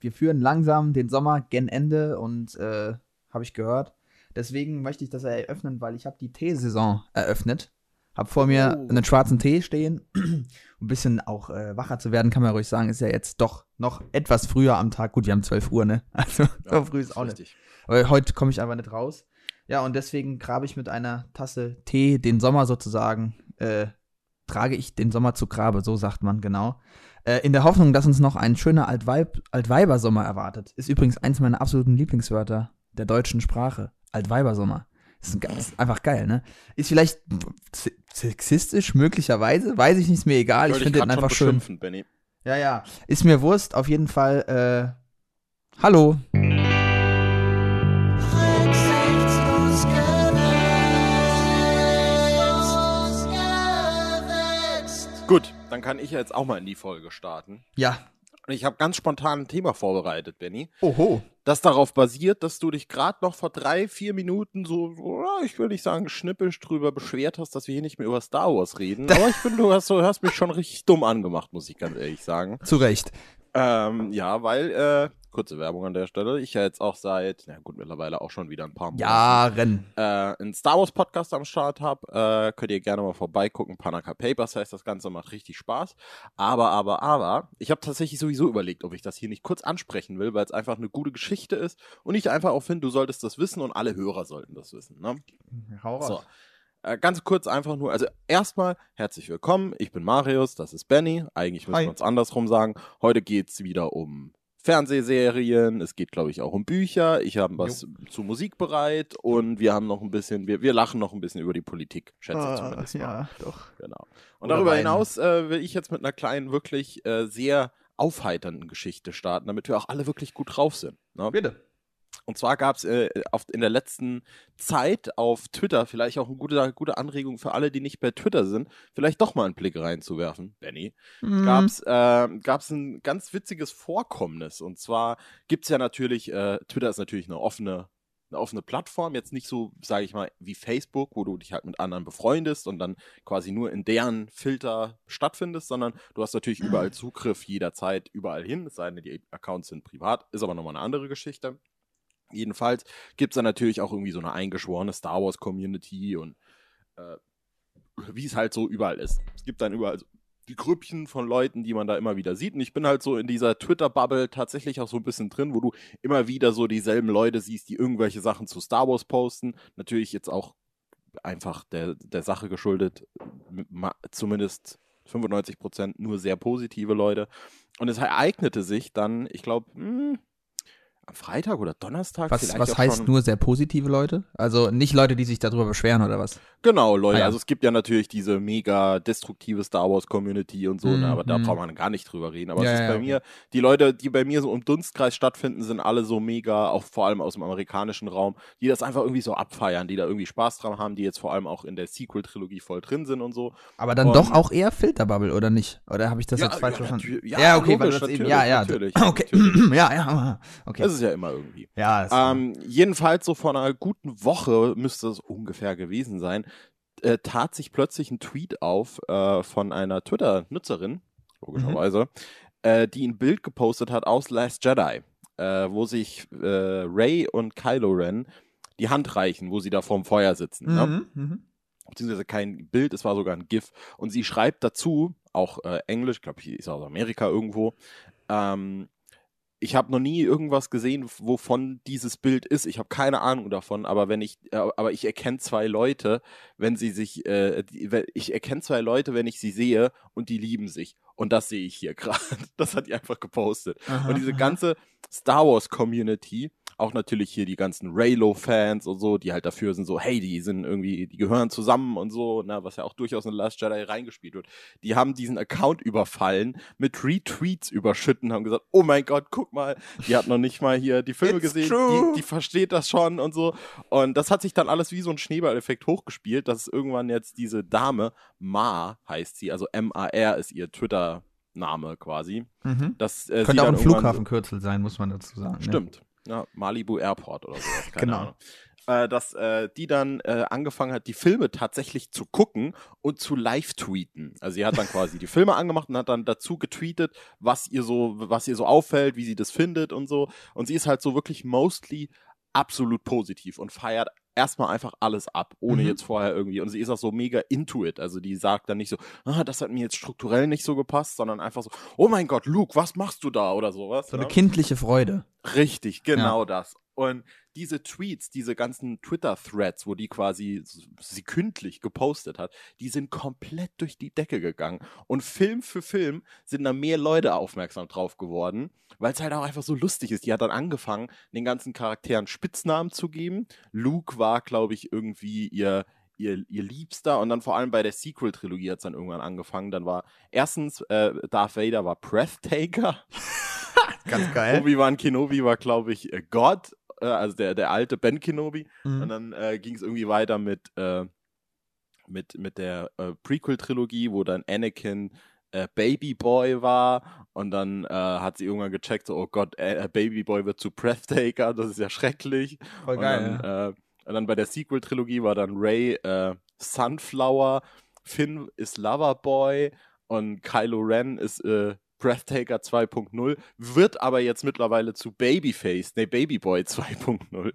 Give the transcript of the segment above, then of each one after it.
wir führen langsam den Sommer gen Ende und äh, habe ich gehört. Deswegen möchte ich das eröffnen, weil ich habe die Teesaison eröffnet. Hab vor mir Oh. einen schwarzen Tee stehen. um ein bisschen auch äh, wacher zu werden, kann man ruhig sagen, ist ja jetzt doch noch etwas früher am Tag. Gut, wir haben 12 Uhr, ne? Also so früh ist auch nicht. richtig. Aber heute komme ich einfach nicht raus. Ja, und deswegen grabe ich mit einer Tasse Tee den Sommer sozusagen, äh, trage ich den Sommer zu Grabe, so sagt man genau. Äh, in der Hoffnung, dass uns noch ein schöner Altweib Altweibersommer erwartet. Ist übrigens eins meiner absoluten Lieblingswörter der deutschen Sprache. Altweibersommer. Ist, ein, ist einfach geil, ne? Ist vielleicht se- sexistisch, möglicherweise, weiß ich nicht, ist mir egal. Ich finde den einfach schön. Benny. Ja, ja. Ist mir Wurst, auf jeden Fall. Äh, hallo. Gut, dann kann ich jetzt auch mal in die Folge starten. Ja. Und ich habe ganz spontan ein Thema vorbereitet, Benny. Oho. Das darauf basiert, dass du dich gerade noch vor drei, vier Minuten so, ich will nicht sagen, schnippisch drüber beschwert hast, dass wir hier nicht mehr über Star Wars reden. Aber ich finde, du hast, du hast mich schon richtig dumm angemacht, muss ich ganz ehrlich sagen. Zu Recht. Ähm, ja, weil, äh, kurze Werbung an der Stelle, ich ja jetzt auch seit, na gut, mittlerweile auch schon wieder ein paar Monate Jahren. äh, einen Star Wars Podcast am Start habe, äh, könnt ihr gerne mal vorbeigucken. Panaka Papers heißt das Ganze, macht richtig Spaß. Aber, aber, aber, ich habe tatsächlich sowieso überlegt, ob ich das hier nicht kurz ansprechen will, weil es einfach eine gute Geschichte ist und ich einfach auch finde, du solltest das wissen und alle Hörer sollten das wissen. Ne? Hau So. Äh, ganz kurz einfach nur, also erstmal herzlich willkommen, ich bin Marius, das ist Benny, eigentlich müssen Hi. wir uns andersrum sagen. Heute geht's wieder um Fernsehserien, es geht glaube ich auch um Bücher, ich habe was zu Musik bereit und wir haben noch ein bisschen, wir, wir lachen noch ein bisschen über die Politik, schätze ich zumindest mal. ja, doch. Genau. Und Oder darüber weinen. hinaus äh, will ich jetzt mit einer kleinen, wirklich äh, sehr aufheiternden Geschichte starten, damit wir auch alle wirklich gut drauf sind. Ne? Bitte. Und zwar gab es äh, in der letzten Zeit auf Twitter vielleicht auch eine gute, gute Anregung für alle, die nicht bei Twitter sind, vielleicht doch mal einen Blick reinzuwerfen, Benny. Mhm. Gab's äh, gab's ein ganz witziges Vorkommnis. Und zwar gibt's ja natürlich, äh, Twitter ist natürlich eine offene, eine offene Plattform, jetzt nicht so, sage ich mal, wie Facebook, wo du dich halt mit anderen befreundest und dann quasi nur in deren Filter stattfindest, sondern du hast natürlich überall Zugriff jederzeit überall hin, es sei denn, die Accounts sind privat, ist aber nochmal eine andere Geschichte. Jedenfalls gibt's da natürlich auch irgendwie so eine eingeschworene Star Wars Community und äh, wie es halt so überall ist. Es gibt dann überall so die Grüppchen von Leuten, die man da immer wieder sieht. Und ich bin halt so in dieser Twitter-Bubble tatsächlich auch so ein bisschen drin, wo du immer wieder so dieselben Leute siehst, die irgendwelche Sachen zu Star Wars posten. Natürlich jetzt auch einfach der, der Sache geschuldet, zumindest 95 Prozent nur sehr positive Leute. Und es ereignete sich dann, ich glaube, am Freitag oder Donnerstag. Was, was heißt nur sehr positive Leute? Also nicht Leute, die sich darüber beschweren oder was? Genau, Leute. Ah, ja. Also es gibt ja natürlich diese mega destruktive Star Wars Community und so, Mhm, ne, aber da mhm. braucht man gar nicht drüber reden. Aber Ja, es ist ja, bei mir, die Leute, die bei mir so im Dunstkreis stattfinden, sind alle so mega, auch vor allem aus dem amerikanischen Raum, die das einfach irgendwie so abfeiern, die da irgendwie Spaß dran haben, die jetzt vor allem auch in der Sequel-Trilogie voll drin sind und so. Aber dann Und- doch auch eher Filterbubble, oder nicht? Oder habe ich das jetzt falsch verstanden? ja, okay, weil logisch, das eben, ja, ja. natürlich, okay. natürlich. ja, ja. Okay. Das ist ja immer irgendwie. ja, Ähm, jedenfalls so vor einer guten Woche müsste es ungefähr gewesen sein, äh, tat sich plötzlich ein Tweet auf äh, von einer Twitter-Nutzerin, logischerweise, äh, die ein Bild gepostet hat aus Last Jedi, äh, wo sich äh, Ray und Kylo Ren die Hand reichen, wo sie da vorm Feuer sitzen. Ne? mhm, mhm. beziehungsweise kein Bild, es war sogar ein GIF. Und sie schreibt dazu, auch äh, Englisch, ich glaube, ist aus Amerika irgendwo, ähm, ich habe noch nie irgendwas gesehen, wovon dieses Bild ist. Ich habe keine Ahnung davon, aber wenn ich, äh, aber ich erkenne zwei Leute, wenn sie sich, äh, ich erkenne zwei Leute, wenn ich sie sehe und die lieben sich. Und das sehe ich hier gerade. Das hat die einfach gepostet. Aha, Und diese ganze Star Wars Community, auch natürlich hier die ganzen Raylo-Fans und so, die halt dafür sind, so, hey, die sind irgendwie, die gehören zusammen und so, ne, was ja auch durchaus in Last Jedi reingespielt wird. Die haben diesen Account überfallen, mit Retweets überschütten, haben gesagt, oh mein Gott, guck mal, die hat noch nicht mal hier die Filme It's gesehen, die, die versteht das schon und so. Und das hat sich dann alles wie so ein Schneeballeffekt hochgespielt, dass irgendwann jetzt diese Dame, Ma heißt sie, also M-A-R ist ihr Twitter-Name quasi. Mhm. Das, äh, Könnte auch ein Flughafenkürzel sein, muss man dazu sagen. ne? Stimmt. Ja, Malibu Airport oder sowas. Keine Genau. Ahnung. äh, dass äh, die dann äh, angefangen hat, die Filme tatsächlich zu gucken und zu live-tweeten. Also sie hat dann quasi die Filme angemacht und hat dann dazu getweetet, was ihr so, was ihr so auffällt, wie sie das findet und so. Und sie ist halt so wirklich mostly absolut positiv und feiert erstmal einfach alles ab, ohne mhm. jetzt vorher irgendwie. Und sie ist auch so mega into it. Also die sagt dann nicht so, ah, das hat mir jetzt strukturell nicht so gepasst, sondern einfach so, oh mein Gott, Luke, was machst du da oder sowas. So eine ja? kindliche Freude. Richtig, genau ja. das. Und diese Tweets, diese ganzen Twitter-Threads, wo die quasi sekündlich gepostet hat, die sind komplett durch die Decke gegangen. Und Film für Film sind da mehr Leute aufmerksam drauf geworden, weil es halt auch einfach so lustig ist. Die hat dann angefangen, den ganzen Charakteren Spitznamen zu geben. Luke war, glaube ich, irgendwie ihr, ihr, ihr Liebster und dann vor allem bei der Sequel-Trilogie hat es dann irgendwann angefangen. Dann war erstens, äh, Darth Vader war Breathtaker. Ganz geil. Obi-Wan Kenobi war, glaube ich, äh, Gott äh, also der, der alte Ben Kenobi. Mhm. Und dann äh, ging es irgendwie weiter mit, äh, mit, mit der äh, Prequel-Trilogie, wo dann Anakin äh, Babyboy war und dann hat sie irgendwann gecheckt, so, oh Gott, äh, Babyboy wird zu Breathtaker, das ist ja schrecklich. Voll geil. Und dann, ja. und dann bei der Sequel-Trilogie war dann Ray Sunflower, Finn ist Loverboy und Kylo Ren ist äh, Breathtaker 2.0, wird aber jetzt mittlerweile zu Babyface, nee, Babyboy 2.0.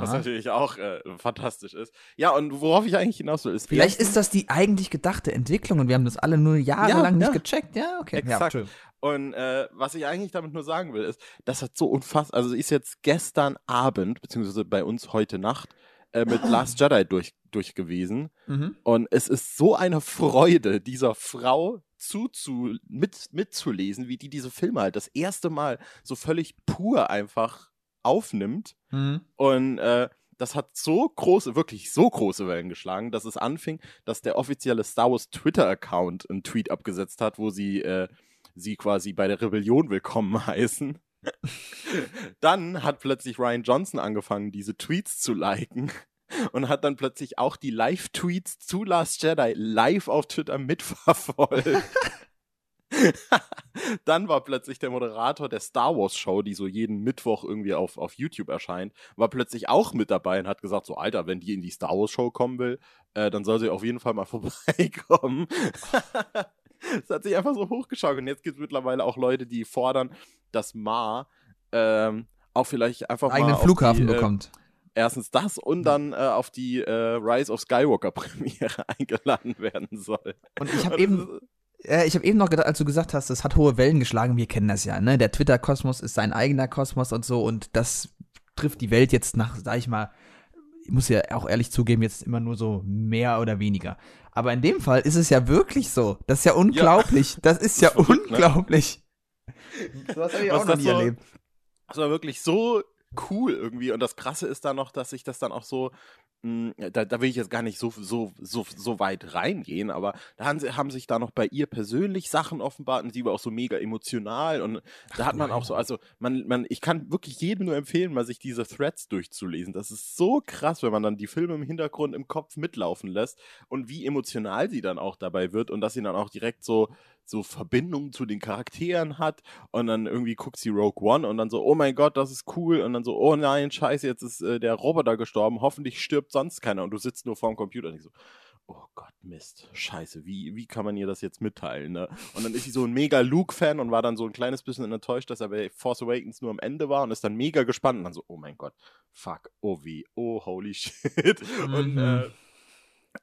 Was natürlich auch äh, fantastisch ist. Ja, und worauf ich eigentlich hinaus will, ist. Vielleicht ist das die eigentlich gedachte Entwicklung und wir haben das alle nur jahrelang ja, nicht gecheckt. Ja, okay. Exakt. Ja, und äh, was ich eigentlich damit nur sagen will, ist, das hat so unfassbar, also ist jetzt gestern Abend, beziehungsweise bei uns heute Nacht, äh, mit Last Jedi durch, durch gewesen. Mhm. Und es ist so eine Freude, dieser Frau zuzu, mit, mitzulesen, wie die diese Filme halt das erste Mal so völlig pur einfach aufnimmt. Mhm. Und äh, das hat so große, wirklich so große Wellen geschlagen, dass es anfing, dass der offizielle Star Wars Twitter-Account einen Tweet abgesetzt hat, wo sie äh, sie quasi bei der Rebellion willkommen heißen. dann hat plötzlich Ryan Johnson angefangen, diese Tweets zu liken und hat dann plötzlich auch die Live-Tweets zu Last Jedi live auf Twitter mitverfolgt. dann war plötzlich der Moderator der Star Wars Show, die so jeden Mittwoch irgendwie auf, auf YouTube erscheint, war plötzlich auch mit dabei und hat gesagt, so Alter, wenn die in die Star Wars Show kommen will, äh, dann soll sie auf jeden Fall mal vorbeikommen. Es hat sich einfach so hochgeschaut und jetzt gibt es mittlerweile auch Leute, die fordern, dass Ma ähm, auch vielleicht einfach einen eigenen Flughafen die, äh, bekommt erstens das und dann äh, auf die äh, Rise of Skywalker Premiere eingeladen werden soll. Und ich habe eben äh, ich habe eben noch gedacht, als du gesagt hast, das hat hohe Wellen geschlagen, wir kennen das ja, ne? Der Twitter-Kosmos ist sein eigener Kosmos und so und das trifft die Welt jetzt nach, sag ich mal, ich muss ja auch ehrlich zugeben, jetzt immer nur so mehr oder weniger. Aber in dem Fall ist es ja wirklich so. Das ist ja unglaublich. Ja. Das ist ja das ist verrückt, ne? unglaublich. Ne? So was habe ich Was auch noch nie so, erlebt. Das war wirklich so cool irgendwie. Und das Krasse ist da noch, dass sich das dann auch so, da, da will ich jetzt gar nicht so, so, so, so weit reingehen, aber da haben, sie, haben sich da noch bei ihr persönlich Sachen offenbart und sie war auch so mega emotional. Und Ach, da hat man auch so, also man, man, ich kann wirklich jedem nur empfehlen, mal sich diese Threads durchzulesen. Das ist so krass, wenn man dann die Filme im Hintergrund im Kopf mitlaufen lässt und wie emotional sie dann auch dabei wird und dass sie dann auch direkt so so Verbindungen zu den Charakteren hat und dann irgendwie guckt sie Rogue One und dann so, oh mein Gott, das ist cool und dann so, oh nein, scheiße, jetzt ist äh, der Roboter gestorben, hoffentlich stirbt sonst keiner und du sitzt nur vorm Computer und ich so, oh Gott, Mist, scheiße, wie, wie kann man ihr das jetzt mitteilen, ne? Und dann ist sie so ein mega Luke-Fan und war dann so ein kleines bisschen enttäuscht, dass er bei Force Awakens nur am Ende war und ist dann mega gespannt und dann so, oh mein Gott, fuck, oh wie, oh holy shit. Mhm. Und äh,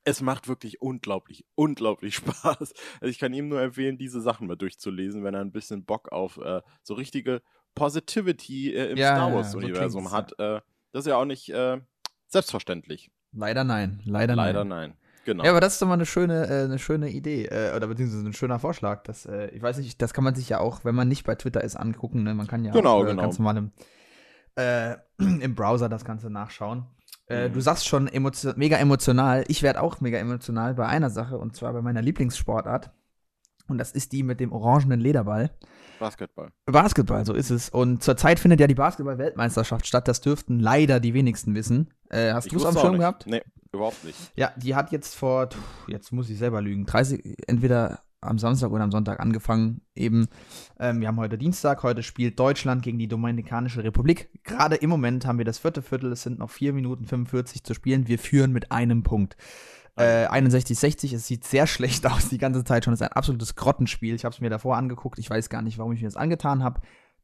es macht wirklich unglaublich, unglaublich Spaß. Also ich kann ihm nur empfehlen, diese Sachen mal durchzulesen, wenn er ein bisschen Bock auf äh, so richtige Positivity äh, im ja, Star Wars-Universum ja, so hat. Äh, das ist ja auch nicht äh, selbstverständlich. Leider nein, leider, leider nein. nein. Genau. Ja, aber das ist doch mal eine schöne, äh, eine schöne Idee, äh, oder beziehungsweise ein schöner Vorschlag. Das, ich weiß nicht, das kann man sich ja auch, wenn man nicht bei Twitter ist, angucken. Ne? Man kann ja genau, auch genau. ganz normal im, im Browser das Ganze nachschauen. Äh, mhm. Du sagst schon emotio mega emotional. Ich werde auch mega emotional bei einer Sache und zwar bei meiner Lieblingssportart. Und das ist die mit dem orangenen Lederball. Basketball. Basketball, so ist es. Und zurzeit findet ja die Basketball-Weltmeisterschaft statt. Das dürften leider die wenigsten wissen. Äh, hast du es am Schirm gehabt? Nee, überhaupt nicht. Ja, die hat jetzt vor, jetzt muss ich selber lügen, 30, entweder am Samstag oder am Sonntag angefangen. Eben, ähm, wir haben heute Dienstag, heute spielt Deutschland gegen die Dominikanische Republik. Gerade im Moment haben wir das vierte Viertel, es sind noch 4 Minuten 45 zu spielen. Wir führen mit einem Punkt. Äh, 61-60, es sieht sehr schlecht aus die ganze Zeit schon. Es ist ein absolutes Grottenspiel. Ich habe es mir davor angeguckt. Ich weiß gar nicht, warum ich mir das angetan habe.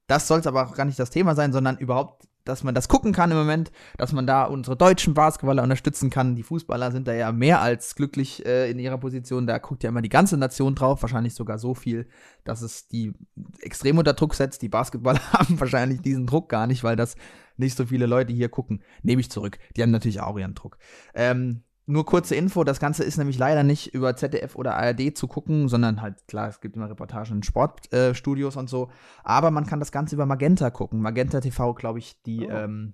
Das soll es aber auch gar nicht das Thema sein, sondern überhaupt dass man das gucken kann im Moment, dass man da unsere deutschen Basketballer unterstützen kann. Die Fußballer sind da ja mehr als glücklich äh, in ihrer Position. Da guckt ja immer die ganze Nation drauf, wahrscheinlich sogar so viel, dass es die extrem unter Druck setzt. Die Basketballer haben wahrscheinlich diesen Druck gar nicht, weil das nicht so viele Leute hier gucken. Nehme ich zurück. Die haben natürlich auch ihren Druck. Ähm, nur kurze Info, das Ganze ist nämlich leider nicht über ZDF oder ARD zu gucken, sondern halt, klar, es gibt immer Reportagen in Sportstudios äh, und so, aber man kann das Ganze über Magenta gucken. Magenta TV, glaube ich, die oh. ähm,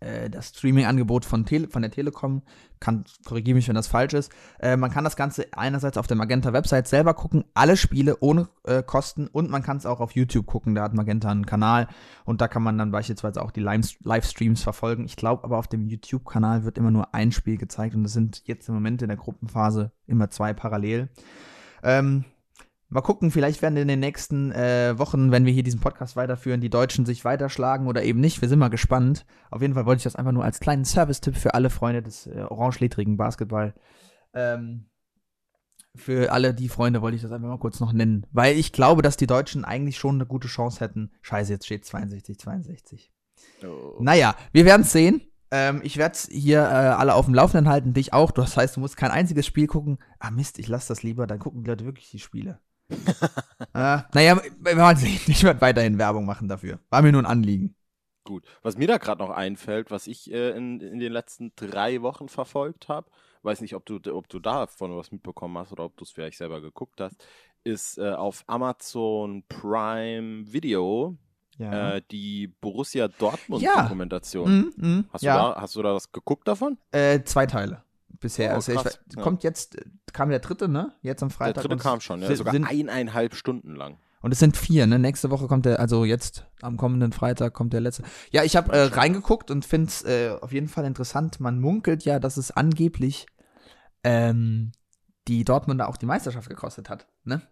äh, das Streaming-Angebot von, von der Telekom. Kann, korrigiere mich, wenn das falsch ist. Äh, man kann das Ganze einerseits auf der Magenta-Website selber gucken, alle Spiele ohne äh, Kosten und man kann es auch auf YouTube gucken. Da hat Magenta einen Kanal und da kann man dann beispielsweise auch die Livestreams verfolgen. Ich glaube aber auf dem YouTube-Kanal wird immer nur ein Spiel gezeigt und es sind jetzt im Moment in der Gruppenphase immer zwei parallel. Ähm, Mal gucken, vielleicht werden in den nächsten äh, Wochen, wenn wir hier diesen Podcast weiterführen, die Deutschen sich weiterschlagen oder eben nicht. Wir sind mal gespannt. Auf jeden Fall wollte ich das einfach nur als kleinen Service-Tipp für alle Freunde des äh, orange-ledrigen Basketball. Ähm, für alle die Freunde wollte ich das einfach mal kurz noch nennen. Weil ich glaube, dass die Deutschen eigentlich schon eine gute Chance hätten. Scheiße, jetzt steht 62, 62. Oh. Naja, wir werden es sehen. Ähm, ich werde hier äh, alle auf dem Laufenden halten, dich auch. Das heißt, du musst kein einziges Spiel gucken. Ah Mist, ich lasse das lieber, dann gucken die Leute wirklich die Spiele äh, naja, wir werden sehen. Ich werde weiterhin Werbung machen dafür. War mir nur ein Anliegen. Gut. Was mir da gerade noch einfällt, was ich äh, in, in den letzten drei Wochen verfolgt habe, weiß nicht, ob du, ob du davon was mitbekommen hast oder ob du es vielleicht selber geguckt hast, ist äh, auf Amazon Prime Video ja. äh, die Borussia Dortmund-Dokumentation. Ja. Mm, mm, hast, ja. du da, hast du da was geguckt davon? Äh, zwei Teile bisher. Oh, also ich, kommt jetzt, kam der dritte, ne? Jetzt am Freitag. Der dritte kam schon, ja. Sogar sind, eineinhalb Stunden lang. Und es sind vier, ne? Nächste Woche kommt der, also jetzt am kommenden Freitag kommt der letzte. Ja, ich habe äh, reingeguckt und finde es äh, auf jeden Fall interessant. Man munkelt ja, dass es angeblich ähm, die Dortmunder auch die Meisterschaft gekostet hat, ne?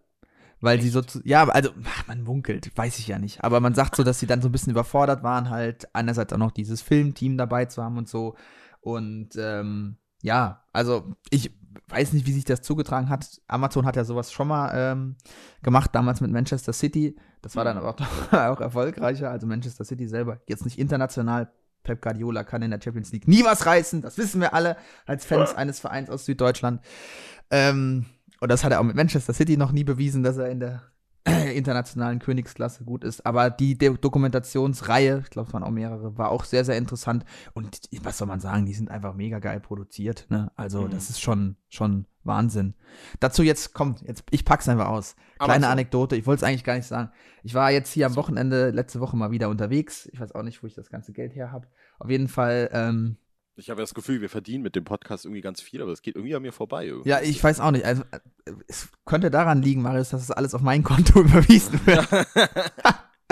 Weil Echt? sie so, zu, ja, also man munkelt, weiß ich ja nicht. Aber man sagt so, dass sie dann so ein bisschen überfordert waren, halt einerseits auch noch dieses Filmteam dabei zu haben und so. Und ähm, ja, also ich weiß nicht, wie sich das zugetragen hat. Amazon hat ja sowas schon mal ähm, gemacht, damals mit Manchester City. Das war dann aber auch, auch erfolgreicher. Also Manchester City selber, jetzt nicht international. Pep Guardiola kann in der Champions League nie was reißen. Das wissen wir alle als Fans eines Vereins aus Süddeutschland. Ähm, und das hat er auch mit Manchester City noch nie bewiesen, dass er in der internationalen Königsklasse gut ist. Aber die De Dokumentationsreihe, ich glaube, es waren auch mehrere, war auch sehr, sehr interessant. Und was soll man sagen, die sind einfach mega geil produziert. Ne? Also, mhm. das ist schon, schon Wahnsinn. Dazu jetzt kommt, jetzt, ich pack's einfach aus. Kleine so. Anekdote, ich wollte es eigentlich gar nicht sagen. Ich war jetzt hier am Wochenende, letzte Woche mal wieder unterwegs. Ich weiß auch nicht, wo ich das ganze Geld her habe. Auf jeden Fall ähm, ich habe das Gefühl, wir verdienen mit dem Podcast irgendwie ganz viel, aber es geht irgendwie an mir vorbei. Irgendwie. Ja, ich weiß auch nicht. Also, es könnte daran liegen, Marius, dass es alles auf mein Konto überwiesen wird.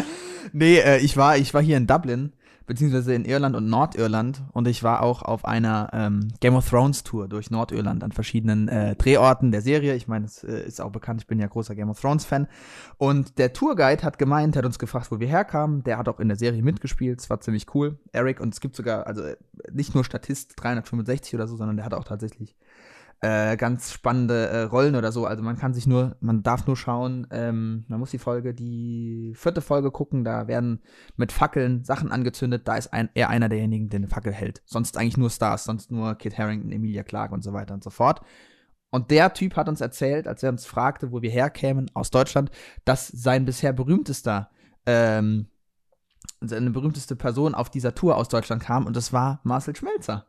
nee, äh, ich, war, ich war hier in Dublin beziehungsweise in Irland und Nordirland. Und ich war auch auf einer ähm, Game of Thrones Tour durch Nordirland an verschiedenen äh, Drehorten der Serie. Ich meine, es äh, ist auch bekannt, ich bin ja großer Game of Thrones Fan. Und der Tourguide hat gemeint, hat uns gefragt, wo wir herkamen. Der hat auch in der Serie mitgespielt. Es war ziemlich cool. Eric, und es gibt sogar, also nicht nur Statist 365 oder so, sondern der hat auch tatsächlich äh, ganz spannende äh, Rollen oder so. Also man kann sich nur, man darf nur schauen, ähm, man muss die Folge, die vierte Folge gucken, da werden mit Fackeln Sachen angezündet, da ist ein, er einer derjenigen, der eine Fackel hält. Sonst eigentlich nur Stars, sonst nur Kit Harrington, Emilia Clarke und so weiter und so fort. Und der Typ hat uns erzählt, als er uns fragte, wo wir herkämen, aus Deutschland, dass sein bisher berühmtester, ähm, seine berühmteste Person auf dieser Tour aus Deutschland kam und das war Marcel Schmelzer.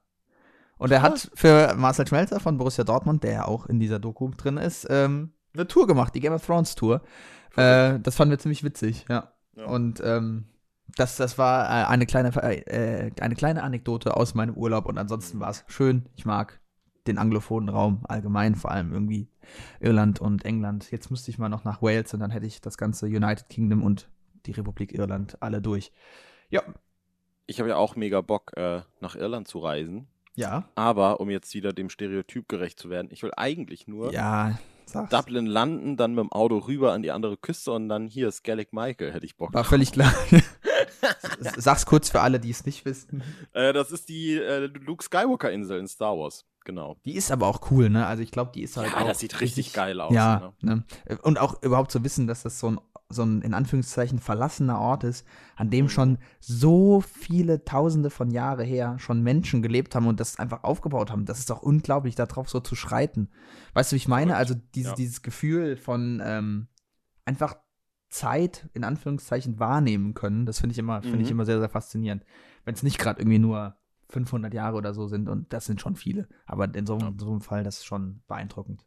Und er hat für Marcel Schmelzer von Borussia Dortmund, der ja auch in dieser Doku drin ist, ähm, eine Tour gemacht, die Game of Thrones Tour. Äh, das fanden wir ziemlich witzig, ja. ja. Und ähm, das, das war äh, eine, kleine, äh, eine kleine Anekdote aus meinem Urlaub und ansonsten war es schön. Ich mag den anglophonen Raum allgemein, vor allem irgendwie Irland und England. Jetzt müsste ich mal noch nach Wales und dann hätte ich das ganze United Kingdom und die Republik Irland alle durch. Ja. Ich habe ja auch mega Bock, äh, nach Irland zu reisen. Ja. Aber um jetzt wieder dem Stereotyp gerecht zu werden, ich will eigentlich nur ja. Sag's. Dublin landen, dann mit dem Auto rüber an die andere Küste und dann hier Skellig Michael, hätte ich Bock. War völlig klar. Sag's kurz für alle, die es nicht wissen. Äh, das ist die äh, Luke Skywalker-Insel in Star Wars. Genau. Die ist aber auch cool, ne? Also ich glaube, die ist halt ja, auch. das sieht richtig, richtig geil aus. Ja, ne? ne? Und auch überhaupt zu wissen, dass das so ein so ein in Anführungszeichen verlassener Ort ist, an dem mhm. schon so viele Tausende von Jahre her schon Menschen gelebt haben und das einfach aufgebaut haben. Das ist doch unglaublich, darauf so zu schreiten. Weißt du, wie ich meine? Also dieses, ja. dieses Gefühl von ähm, einfach Zeit in Anführungszeichen wahrnehmen können, das finde ich immer, finde ich mhm. immer sehr, sehr faszinierend. Wenn es nicht gerade irgendwie nur 500 Jahre oder so sind und das sind schon viele. Aber in so, in so einem Fall, das ist schon beeindruckend.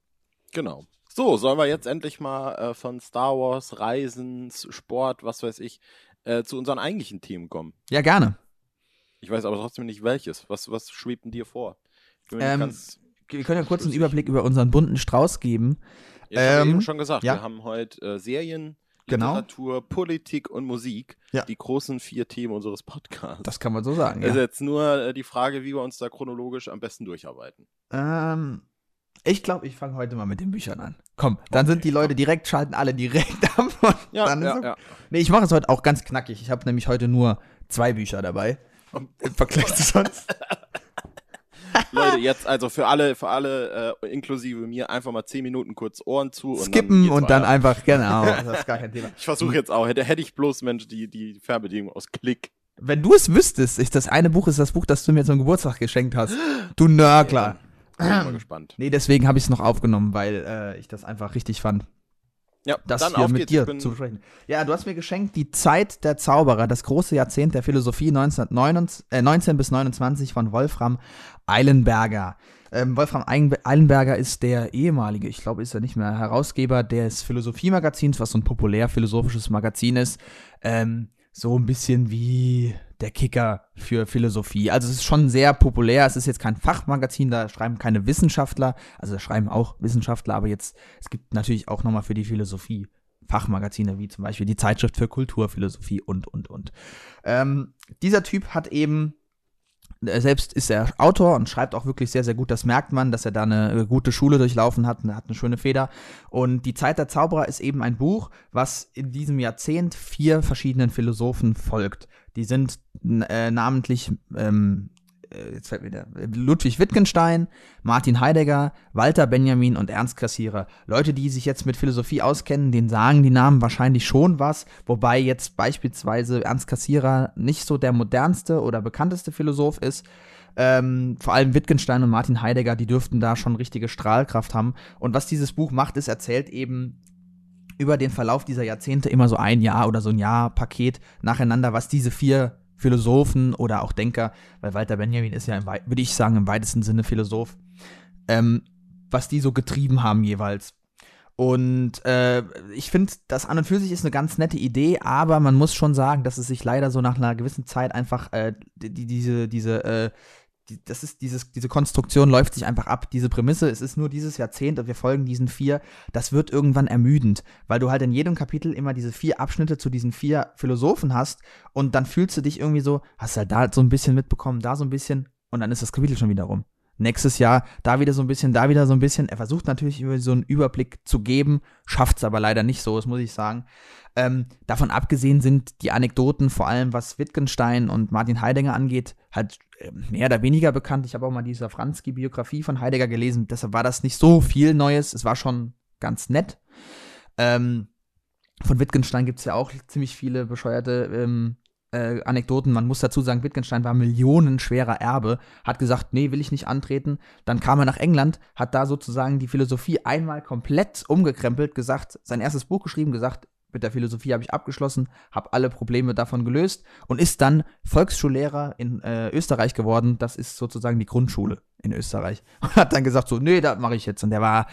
Genau. So, sollen wir jetzt endlich mal äh, von Star Wars, Reisen, Sport, was weiß ich, äh, zu unseren eigentlichen Themen kommen? Ja, gerne. Ich weiß aber trotzdem nicht welches. Was, was schwebt denn dir vor? Ähm, wir können ja kurz einen Überblick über unseren bunten Strauß geben. Ja, ähm, habe eben schon gesagt, ja. wir haben heute äh, Serien, genau. Literatur, genau. Politik und Musik. Ja. Die großen vier Themen unseres Podcasts. Das kann man so sagen. Ja. Ist jetzt nur äh, die Frage, wie wir uns da chronologisch am besten durcharbeiten. Ähm, ich glaube, ich fange heute mal mit den Büchern an. Komm, dann okay, sind die Leute direkt, schalten alle direkt ab. ja, dann ja, ja. Nee, ich mache es heute auch ganz knackig. Ich habe nämlich heute nur zwei Bücher dabei. Im Vergleich zu sonst. Leute, jetzt also für alle, für alle, äh, inklusive mir, einfach mal zehn Minuten kurz Ohren zu. Und Skippen dann und dann einfach, genau. Das ist gar kein Thema. Ich versuche jetzt auch, hätte, hätte ich bloß, Mensch, die, die Fernbedienung aus Klick. Wenn du es wüsstest, ich, das eine Buch ist das Buch, das du mir zum Geburtstag geschenkt hast. Du Nörgler. Bin mal gespannt. Nee, deswegen habe ich es noch aufgenommen, weil äh, ich das einfach richtig fand. Ja, das dann hier mit dir zu besprechen. Ja, du hast mir geschenkt die Zeit der Zauberer, das große Jahrzehnt der Philosophie 1919, äh, 19 bis 29 von Wolfram Eilenberger. Ähm, Wolfram Eilenberger ist der ehemalige, ich glaube, ist er nicht mehr Herausgeber des Philosophiemagazins, was so ein populär philosophisches Magazin ist. Ähm, so ein bisschen wie der Kicker für Philosophie. Also es ist schon sehr populär. Es ist jetzt kein Fachmagazin, da schreiben keine Wissenschaftler. Also da schreiben auch Wissenschaftler, aber jetzt, es gibt natürlich auch nochmal für die Philosophie Fachmagazine, wie zum Beispiel die Zeitschrift für Kulturphilosophie und, und, und. Ähm, dieser Typ hat eben er selbst ist er Autor und schreibt auch wirklich sehr, sehr gut. Das merkt man, dass er da eine äh, gute Schule durchlaufen hat. Er hat eine schöne Feder. Und Die Zeit der Zauberer ist eben ein Buch, was in diesem Jahrzehnt vier verschiedenen Philosophen folgt. Die sind äh, namentlich ähm, äh, jetzt fällt mir der, Ludwig Wittgenstein, Martin Heidegger, Walter Benjamin und Ernst Kassierer. Leute, die sich jetzt mit Philosophie auskennen, denen sagen die Namen wahrscheinlich schon was, wobei jetzt beispielsweise Ernst Kassierer nicht so der modernste oder bekannteste Philosoph ist. Ähm, vor allem Wittgenstein und Martin Heidegger, die dürften da schon richtige Strahlkraft haben. Und was dieses Buch macht, ist, erzählt eben über den Verlauf dieser Jahrzehnte immer so ein Jahr oder so ein Jahr Paket nacheinander, was diese vier Philosophen oder auch Denker, weil Walter Benjamin ist ja, würde ich sagen, im weitesten Sinne Philosoph, ähm, was die so getrieben haben jeweils. Und äh, ich finde, das an und für sich ist eine ganz nette Idee, aber man muss schon sagen, dass es sich leider so nach einer gewissen Zeit einfach äh, die, diese, diese äh, die, das ist dieses, diese Konstruktion läuft sich einfach ab. Diese Prämisse, es ist nur dieses Jahrzehnt und wir folgen diesen vier, das wird irgendwann ermüdend, weil du halt in jedem Kapitel immer diese vier Abschnitte zu diesen vier Philosophen hast und dann fühlst du dich irgendwie so, hast halt da so ein bisschen mitbekommen, da so ein bisschen und dann ist das Kapitel schon wieder rum. Nächstes Jahr da wieder so ein bisschen, da wieder so ein bisschen. Er versucht natürlich so einen Überblick zu geben, schafft es aber leider nicht so, das muss ich sagen. Ähm, davon abgesehen sind die Anekdoten, vor allem was Wittgenstein und Martin Heidegger angeht, halt äh, mehr oder weniger bekannt. Ich habe auch mal diese Franzki-Biografie von Heidegger gelesen. Deshalb war das nicht so viel Neues. Es war schon ganz nett. Ähm, von Wittgenstein gibt es ja auch ziemlich viele bescheuerte ähm, äh, Anekdoten. Man muss dazu sagen, Wittgenstein war millionenschwerer Erbe, hat gesagt, nee, will ich nicht antreten. Dann kam er nach England, hat da sozusagen die Philosophie einmal komplett umgekrempelt, gesagt, sein erstes Buch geschrieben, gesagt, mit der Philosophie habe ich abgeschlossen, habe alle Probleme davon gelöst und ist dann Volksschullehrer in äh, Österreich geworden. Das ist sozusagen die Grundschule in Österreich. Und hat dann gesagt so, nee, das mache ich jetzt. Und der war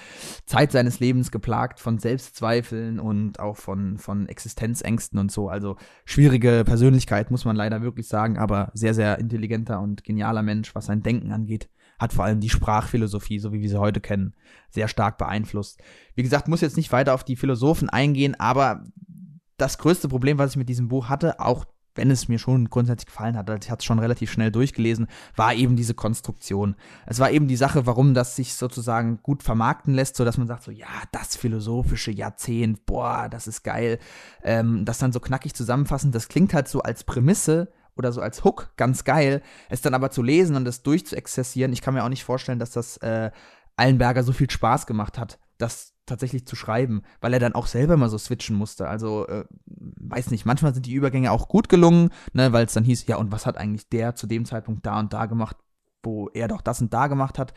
Zeit seines Lebens geplagt von Selbstzweifeln und auch von, von Existenzängsten und so. Also schwierige Persönlichkeit, muss man leider wirklich sagen, aber sehr, sehr intelligenter und genialer Mensch, was sein Denken angeht hat vor allem die Sprachphilosophie, so wie wir sie heute kennen, sehr stark beeinflusst. Wie gesagt, muss jetzt nicht weiter auf die Philosophen eingehen, aber das größte Problem, was ich mit diesem Buch hatte, auch wenn es mir schon grundsätzlich gefallen hat, ich hatte es schon relativ schnell durchgelesen, war eben diese Konstruktion. Es war eben die Sache, warum das sich sozusagen gut vermarkten lässt, so dass man sagt so, ja, das philosophische Jahrzehnt, boah, das ist geil. Ähm, das dann so knackig zusammenfassen, das klingt halt so als Prämisse oder so als Hook ganz geil. Es dann aber zu lesen und das durchzuexzessieren, ich kann mir auch nicht vorstellen, dass das äh, Allenberger so viel Spaß gemacht hat, das tatsächlich zu schreiben, weil er dann auch selber mal so switchen musste. Also, äh, weiß nicht, manchmal sind die Übergänge auch gut gelungen, ne, weil es dann hieß, ja, und was hat eigentlich der zu dem Zeitpunkt da und da gemacht, wo er doch das und da gemacht hat.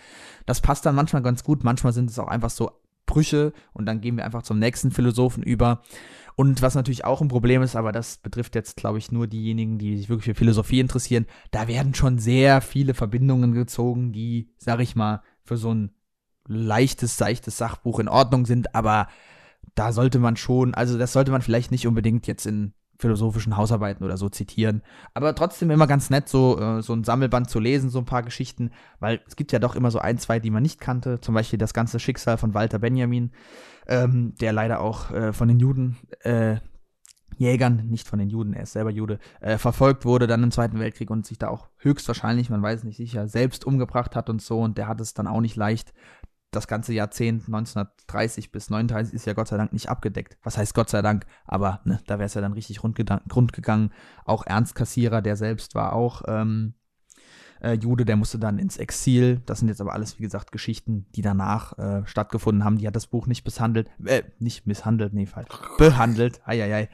Das passt dann manchmal ganz gut, manchmal sind es auch einfach so Brüche und dann gehen wir einfach zum nächsten Philosophen über. Und was natürlich auch ein Problem ist, aber das betrifft jetzt, glaube ich, nur diejenigen, die sich wirklich für Philosophie interessieren, da werden schon sehr viele Verbindungen gezogen, die, sag ich mal, für so ein leichtes, seichtes Sachbuch in Ordnung sind, aber da sollte man schon, also das sollte man vielleicht nicht unbedingt jetzt in philosophischen Hausarbeiten oder so zitieren, aber trotzdem immer ganz nett, so, äh, so ein Sammelband zu lesen, so ein paar Geschichten, weil es gibt ja doch immer so ein, zwei, die man nicht kannte, zum Beispiel das ganze Schicksal von Walter Benjamin, ähm, der leider auch äh, von den Juden, äh, Jägern, nicht von den Juden, er ist selber Jude, äh, verfolgt wurde dann im Zweiten Weltkrieg und sich da auch höchstwahrscheinlich, man weiß nicht sicher, selbst umgebracht hat und so und der hat es dann auch nicht leicht, das ganze Jahrzehnt 1930 bis 39 ist ja Gott sei Dank nicht abgedeckt. Was heißt Gott sei Dank? Aber ne, da wäre es ja dann richtig rund, gegangen. Auch Ernst Kassierer, der selbst war auch ähm, äh, Jude, der musste dann ins Exil. Das sind jetzt aber alles, wie gesagt, Geschichten, die danach äh, stattgefunden haben. Die hat das Buch nicht misshandelt, äh, nicht misshandelt, nee, falsch, behandelt. Eieiei.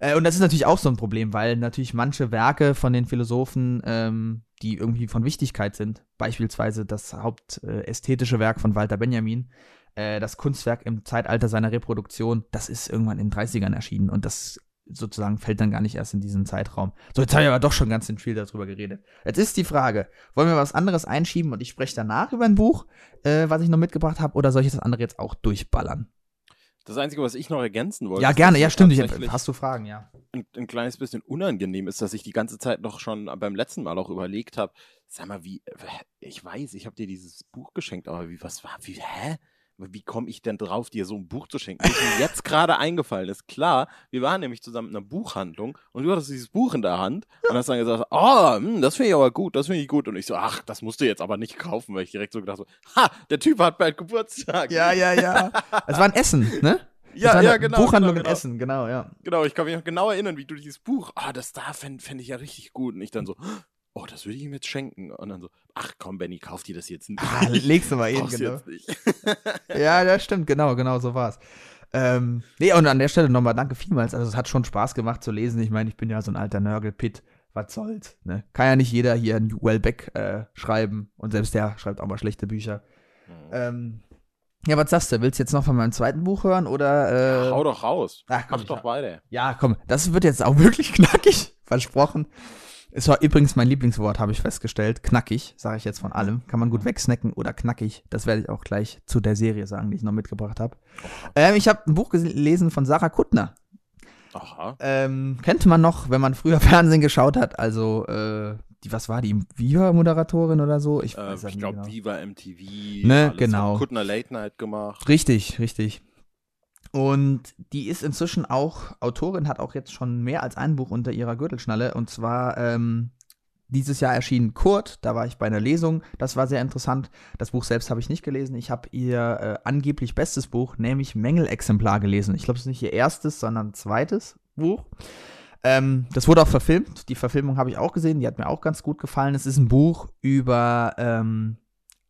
Äh, und das ist natürlich auch so ein Problem, weil natürlich manche Werke von den Philosophen, ähm, die irgendwie von Wichtigkeit sind, beispielsweise das hauptästhetische Werk von Walter Benjamin, äh, das Kunstwerk im Zeitalter seiner Reproduktion, das ist irgendwann in den 30ern erschienen und das sozusagen fällt dann gar nicht erst in diesen Zeitraum. So, jetzt habe ich aber doch schon ganz viel darüber geredet. Jetzt ist die Frage, wollen wir was anderes einschieben und ich spreche danach über ein Buch, äh, was ich noch mitgebracht habe, oder soll ich das andere jetzt auch durchballern? Das Einzige, was ich noch ergänzen wollte. Ja, gerne, ja, stimmt. Ich, hast du Fragen, ja. Ein, ein, kleines bisschen unangenehm ist, dass ich die ganze Zeit noch schon beim letzten Mal auch überlegt habe, sag mal, wie, ich weiß, ich habe dir dieses Buch geschenkt, aber wie, was war, wie, hä? Wie komme ich denn drauf, dir so ein Buch zu schenken? Das ist mir jetzt gerade eingefallen ist. Klar, wir waren nämlich zusammen in einer Buchhandlung und du hattest dieses Buch in der Hand und hast dann gesagt, oh, das finde ich aber gut, das finde ich gut. Und ich so, ach, das musst du jetzt aber nicht kaufen, weil ich direkt so gedacht so, ha, der Typ hat bald Geburtstag. Ja, ja, ja. Es war ein Essen, ne? Ja, ja, genau. Buchhandlung genau, in Essen, genau, ja. Genau, ich kann mich noch genau erinnern, wie du dieses Buch, ah, das da fände fänd ich ja richtig gut. Und ich dann so, oh, das würde ich ihm jetzt schenken. Und dann so, ach komm, Benny, kauf dir das jetzt nicht. Ah, legst du mal hin, genau. ja, das stimmt, genau, genau so war's. Ähm, nee, und an der Stelle nochmal danke vielmals. Also, es hat schon Spaß gemacht zu lesen. Ich meine, ich bin ja so ein alter Nörgelpit. Was soll's, ne? Kann ja nicht jeder hier ein Wellbeck äh, schreiben. Und selbst der schreibt auch mal schlechte Bücher. Mhm. Ähm, ja, was sagst du? Willst du jetzt noch von meinem zweiten Buch hören oder? Äh... Ja, hau doch raus. Ach, komm, Mach doch weiter. Ja, komm. Das wird jetzt auch wirklich knackig. Versprochen. Es war übrigens mein Lieblingswort, habe ich festgestellt. Knackig, sage ich jetzt von allem. Kann man gut wegsnacken oder knackig. Das werde ich auch gleich zu der Serie sagen, die ich noch mitgebracht habe. Ähm, ich habe ein Buch gelesen von Sarah Kuttner. Aha. Ähm, kennt man noch, wenn man früher Fernsehen geschaut hat. Also, äh, die, was war die? Viva-Moderatorin oder so? Ich, äh, ich glaube, genau. Viva MTV. Ne, genau. Kuttner Late Night gemacht. Richtig, richtig. Und die ist inzwischen auch Autorin, hat auch jetzt schon mehr als ein Buch unter ihrer Gürtelschnalle. Und zwar ähm, dieses Jahr erschien Kurt, da war ich bei einer Lesung. Das war sehr interessant. Das Buch selbst habe ich nicht gelesen. Ich habe ihr äh, angeblich bestes Buch, nämlich Mängelexemplar, gelesen. Ich glaube, es ist nicht ihr erstes, sondern zweites Buch. Ähm, das wurde auch verfilmt. Die Verfilmung habe ich auch gesehen. Die hat mir auch ganz gut gefallen. Es ist ein Buch über ähm,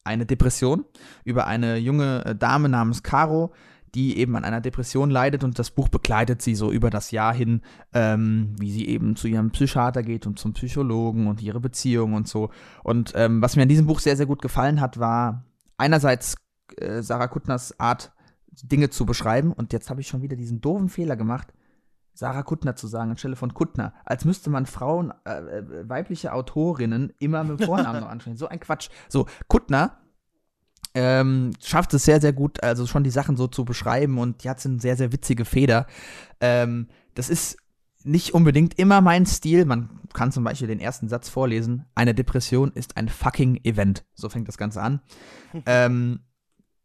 eine Depression, über eine junge äh, Dame namens Caro, die eben an einer Depression leidet und das Buch begleitet sie so über das Jahr hin, ähm, wie sie eben zu ihrem Psychiater geht und zum Psychologen und ihre Beziehung und so. Und ähm, was mir an diesem Buch sehr, sehr gut gefallen hat, war einerseits äh, Sarah Kuttners Art, Dinge zu beschreiben. Und jetzt habe ich schon wieder diesen doofen Fehler gemacht, Sarah Kuttner zu sagen anstelle von Kuttner. Als müsste man Frauen, äh, äh weibliche Autorinnen immer mit Vornamen noch ansprechen. So ein Quatsch. So, Kuttner ähm, schafft es sehr, sehr gut, also schon die Sachen so zu beschreiben und die hat eine sehr, sehr witzige Feder. Ähm, das ist nicht unbedingt immer mein Stil. Man kann zum Beispiel den ersten Satz vorlesen. Eine Depression ist ein fucking Event. So fängt das Ganze an. ähm,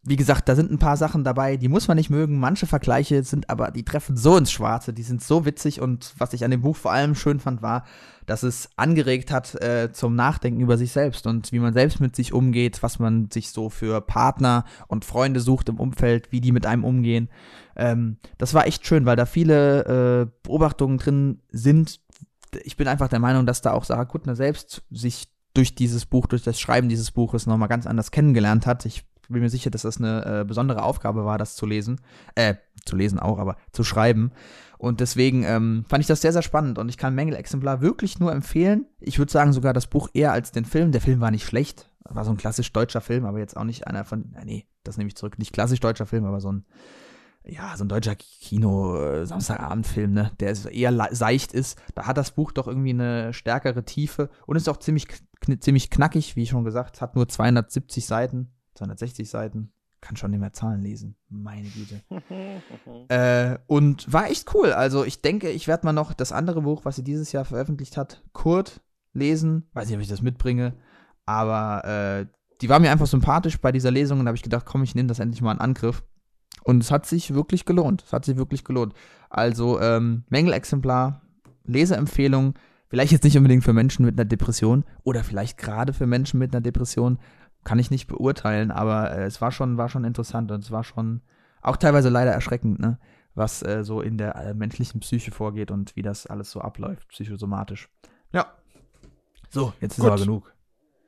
wie gesagt, da sind ein paar Sachen dabei, die muss man nicht mögen. Manche Vergleiche sind aber, die treffen so ins Schwarze, die sind so witzig. Und was ich an dem Buch vor allem schön fand, war, dass es angeregt hat äh, zum Nachdenken über sich selbst und wie man selbst mit sich umgeht, was man sich so für Partner und Freunde sucht im Umfeld, wie die mit einem umgehen. Ähm, das war echt schön, weil da viele äh, Beobachtungen drin sind. Ich bin einfach der Meinung, dass da auch Sarah Kuttner selbst sich durch dieses Buch, durch das Schreiben dieses Buches nochmal ganz anders kennengelernt hat. Ich bin mir sicher, dass das eine äh, besondere Aufgabe war, das zu lesen. Äh, zu lesen auch, aber zu schreiben. Und deswegen ähm, fand ich das sehr, sehr spannend und ich kann Mängel-Exemplar wirklich nur empfehlen. Ich würde sagen, sogar das Buch eher als den Film. Der Film war nicht schlecht. War so ein klassisch deutscher Film, aber jetzt auch nicht einer von. Äh, nee, das nehme ich zurück. Nicht klassisch deutscher Film, aber so ein. Ja, so ein deutscher Kino-Samstagabendfilm, äh, ne? Der eher seicht ist. Da hat das Buch doch irgendwie eine stärkere Tiefe und ist auch ziemlich, kn ziemlich knackig, wie schon gesagt. Hat nur 270 Seiten 260 Seiten. Kann schon nicht mehr Zahlen lesen. Meine Güte. äh, und war echt cool. Also ich denke, ich werde mal noch das andere Buch, was sie dieses Jahr veröffentlicht hat, Kurt lesen. Weiß nicht, ob ich das mitbringe. Aber äh, die war mir einfach sympathisch bei dieser Lesung und da habe ich gedacht, komm, ich nehme das endlich mal in Angriff. Und es hat sich wirklich gelohnt. Es hat sich wirklich gelohnt. Also ähm, Mängelexemplar, Leseempfehlung, vielleicht jetzt nicht unbedingt für Menschen mit einer Depression oder vielleicht gerade für Menschen mit einer Depression, kann ich nicht beurteilen, aber äh, es war schon, war schon interessant und es war schon auch teilweise leider erschreckend, ne? was äh, so in der äh, menschlichen Psyche vorgeht und wie das alles so abläuft, psychosomatisch. Ja. So, jetzt ist Gut. aber genug.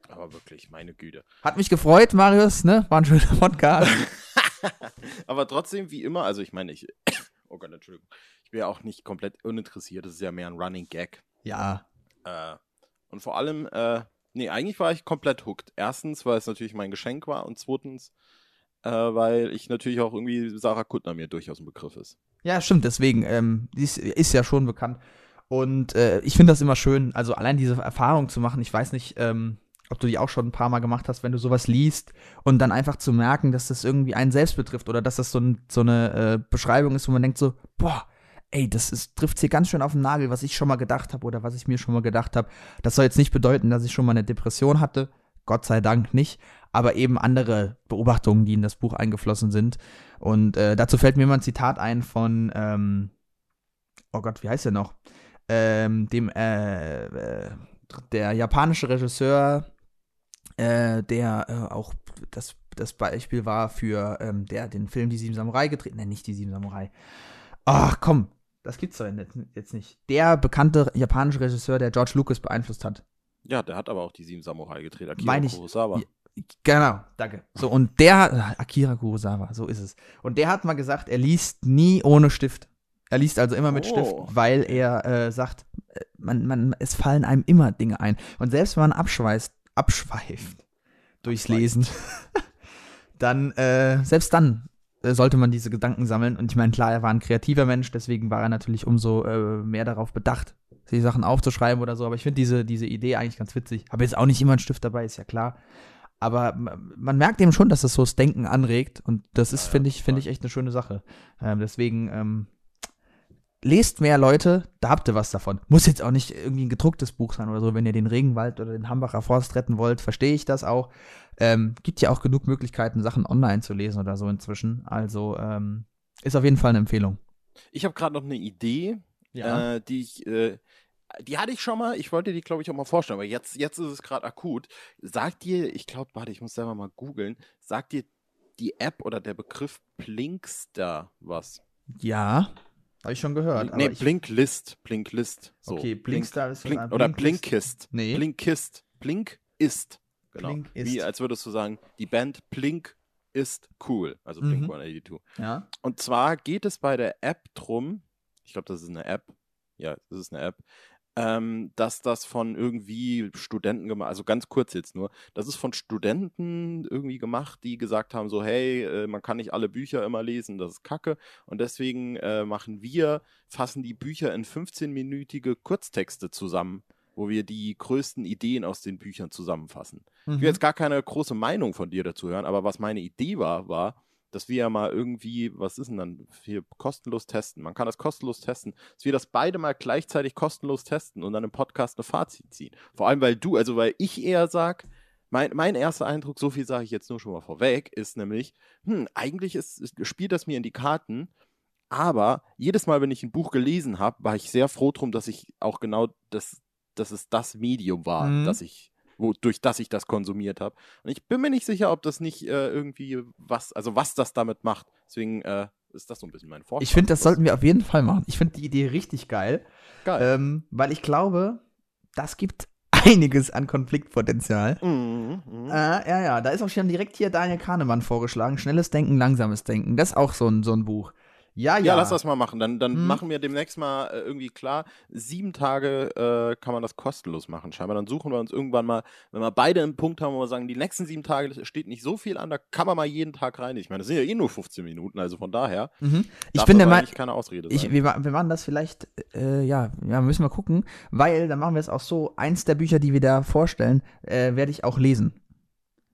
Aber wirklich, meine Güte. Hat mich gefreut, Marius, ne? War ein schöner Podcast. aber trotzdem, wie immer, also ich meine, ich, oh Gott, Entschuldigung, ich bin ja auch nicht komplett uninteressiert, das ist ja mehr ein Running Gag. Ja. Äh, und vor allem, äh, Nee, eigentlich war ich komplett hooked. Erstens, weil es natürlich mein Geschenk war und zweitens, äh, weil ich natürlich auch irgendwie Sarah Kuttner mir durchaus ein Begriff ist. Ja, stimmt, deswegen, ähm, die ist, ist, ja schon bekannt. Und äh, ich finde das immer schön, also allein diese Erfahrung zu machen. Ich weiß nicht, ähm, ob du die auch schon ein paar Mal gemacht hast, wenn du sowas liest und dann einfach zu merken, dass das irgendwie einen selbst betrifft oder dass das so, ein, so eine äh, Beschreibung ist, wo man denkt so, boah, ey, das ist, trifft hier ganz schön auf den Nagel, was ich schon mal gedacht habe oder was ich mir schon mal gedacht habe. Das soll jetzt nicht bedeuten, dass ich schon mal eine Depression hatte. Gott sei Dank nicht. Aber eben andere Beobachtungen, die in das Buch eingeflossen sind. Und äh, dazu fällt mir mal ein Zitat ein von, ähm, oh Gott, wie heißt der noch? Ähm, dem, äh, äh, der japanische Regisseur, äh, der äh, auch das, das Beispiel war für, ähm, der den Film Die Sieben Samurai gedreht, nein, nicht Die Sieben Samurai. Ach, komm, das gibt's doch jetzt nicht. Der bekannte japanische Regisseur, der George Lucas beeinflusst hat. Ja, der hat aber auch die sieben Samurai gedreht, Akira Meine ich, Kurosawa. Genau, danke. So, und der, Akira Kurosawa, so ist es. Und der hat mal gesagt, er liest nie ohne Stift. Er liest also immer mit oh. Stift, weil er äh, sagt, äh, man, man, es fallen einem immer Dinge ein. Und selbst wenn man abschweißt, abschweift durchs Lesen, dann, äh, selbst dann sollte man diese Gedanken sammeln. Und ich meine, klar, er war ein kreativer Mensch, deswegen war er natürlich umso äh, mehr darauf bedacht, sich Sachen aufzuschreiben oder so. Aber ich finde diese, diese Idee eigentlich ganz witzig. Habe jetzt auch nicht immer einen Stift dabei, ist ja klar. Aber man merkt eben schon, dass das so das Denken anregt. Und das ist, ja, finde ich, finde ich echt eine schöne Sache. Ähm, deswegen, ähm, lest mehr Leute, da habt ihr was davon. Muss jetzt auch nicht irgendwie ein gedrucktes Buch sein oder so, wenn ihr den Regenwald oder den Hambacher Forst retten wollt, verstehe ich das auch. Ähm, gibt ja auch genug Möglichkeiten, Sachen online zu lesen oder so inzwischen. Also ähm, ist auf jeden Fall eine Empfehlung. Ich habe gerade noch eine Idee, ja. äh, die ich, äh, die hatte ich schon mal. Ich wollte die, glaube ich, auch mal vorstellen, aber jetzt, jetzt ist es gerade akut. Sagt dir, ich glaube, warte, ich muss selber mal googeln. Sagt dir die App oder der Begriff Blinkster was? Ja. Habe ich schon gehört. Nee, Blinklist. Blinklist. So. Okay, Blinkstar ist Blink, Oder Blinkist. Nee. Blinkist. Blink ist. Genau. Blink ist. Wie als würdest du sagen, die Band Blink ist cool. Also Blink mhm. 182. Ja. Und zwar geht es bei der App drum, ich glaube, das ist eine App. Ja, das ist eine App ähm, dass das von irgendwie Studenten gemacht, also ganz kurz jetzt nur, das ist von Studenten irgendwie gemacht, die gesagt haben, so hey, äh, man kann nicht alle Bücher immer lesen, das ist Kacke und deswegen äh, machen wir, fassen die Bücher in 15-minütige Kurztexte zusammen wo wir die größten Ideen aus den Büchern zusammenfassen. Mhm. Ich will mhm. jetzt gar keine große Meinung von dir dazu hören, aber was meine Idee war, war, dass wir ja mal irgendwie, was ist denn dann hier kostenlos testen? Man kann das kostenlos testen, dass wir das beide mal gleichzeitig kostenlos testen und dann im Podcast eine Fazit ziehen. Vor allem, weil du, also weil ich eher sag, mein, mein erster Eindruck, so viel sage ich jetzt nur schon mal vorweg, ist nämlich, hm, eigentlich ist, spielt das mir in die Karten, aber jedes Mal, wenn ich ein Buch gelesen habe, war ich sehr froh drum, dass ich auch genau das, dass es das Medium war, Mhm. dass ich, wo, durch das ich das konsumiert habe. Und ich bin mir nicht sicher, ob das nicht äh, irgendwie was, also was das damit macht. Deswegen äh, ist das so ein bisschen mein Vorschlag. Ich finde, das sollten wir auf jeden Fall machen. Ich finde die Idee richtig geil, geil. ähm, weil ich glaube, das gibt einiges an Konfliktpotenzial. Mhm, mhm. Äh, ja, ja, da ist auch schon direkt hier Daniel Kahnemann vorgeschlagen. Schnelles Denken, langsames Denken. Das ist auch so ein, so ein Buch. Ja, ja. Ja, lass das mal machen. Dann, dann Hm. machen wir demnächst mal äh, irgendwie klar, sieben Tage äh, kann man das kostenlos machen. Scheinbar dann suchen wir uns irgendwann mal, wenn wir beide einen Punkt haben, wo wir sagen, die nächsten sieben Tage steht nicht so viel an, da kann man mal jeden Tag rein. Ich meine, das sind ja eh nur 15 Minuten, also von daher. Mhm. Ich bin der Meinung, keine Ausrede ich, wir, wir machen das vielleicht, äh, ja, ja, müssen wir gucken, weil dann machen wir es auch so, eins der Bücher, die wir da vorstellen, äh, werde ich auch lesen.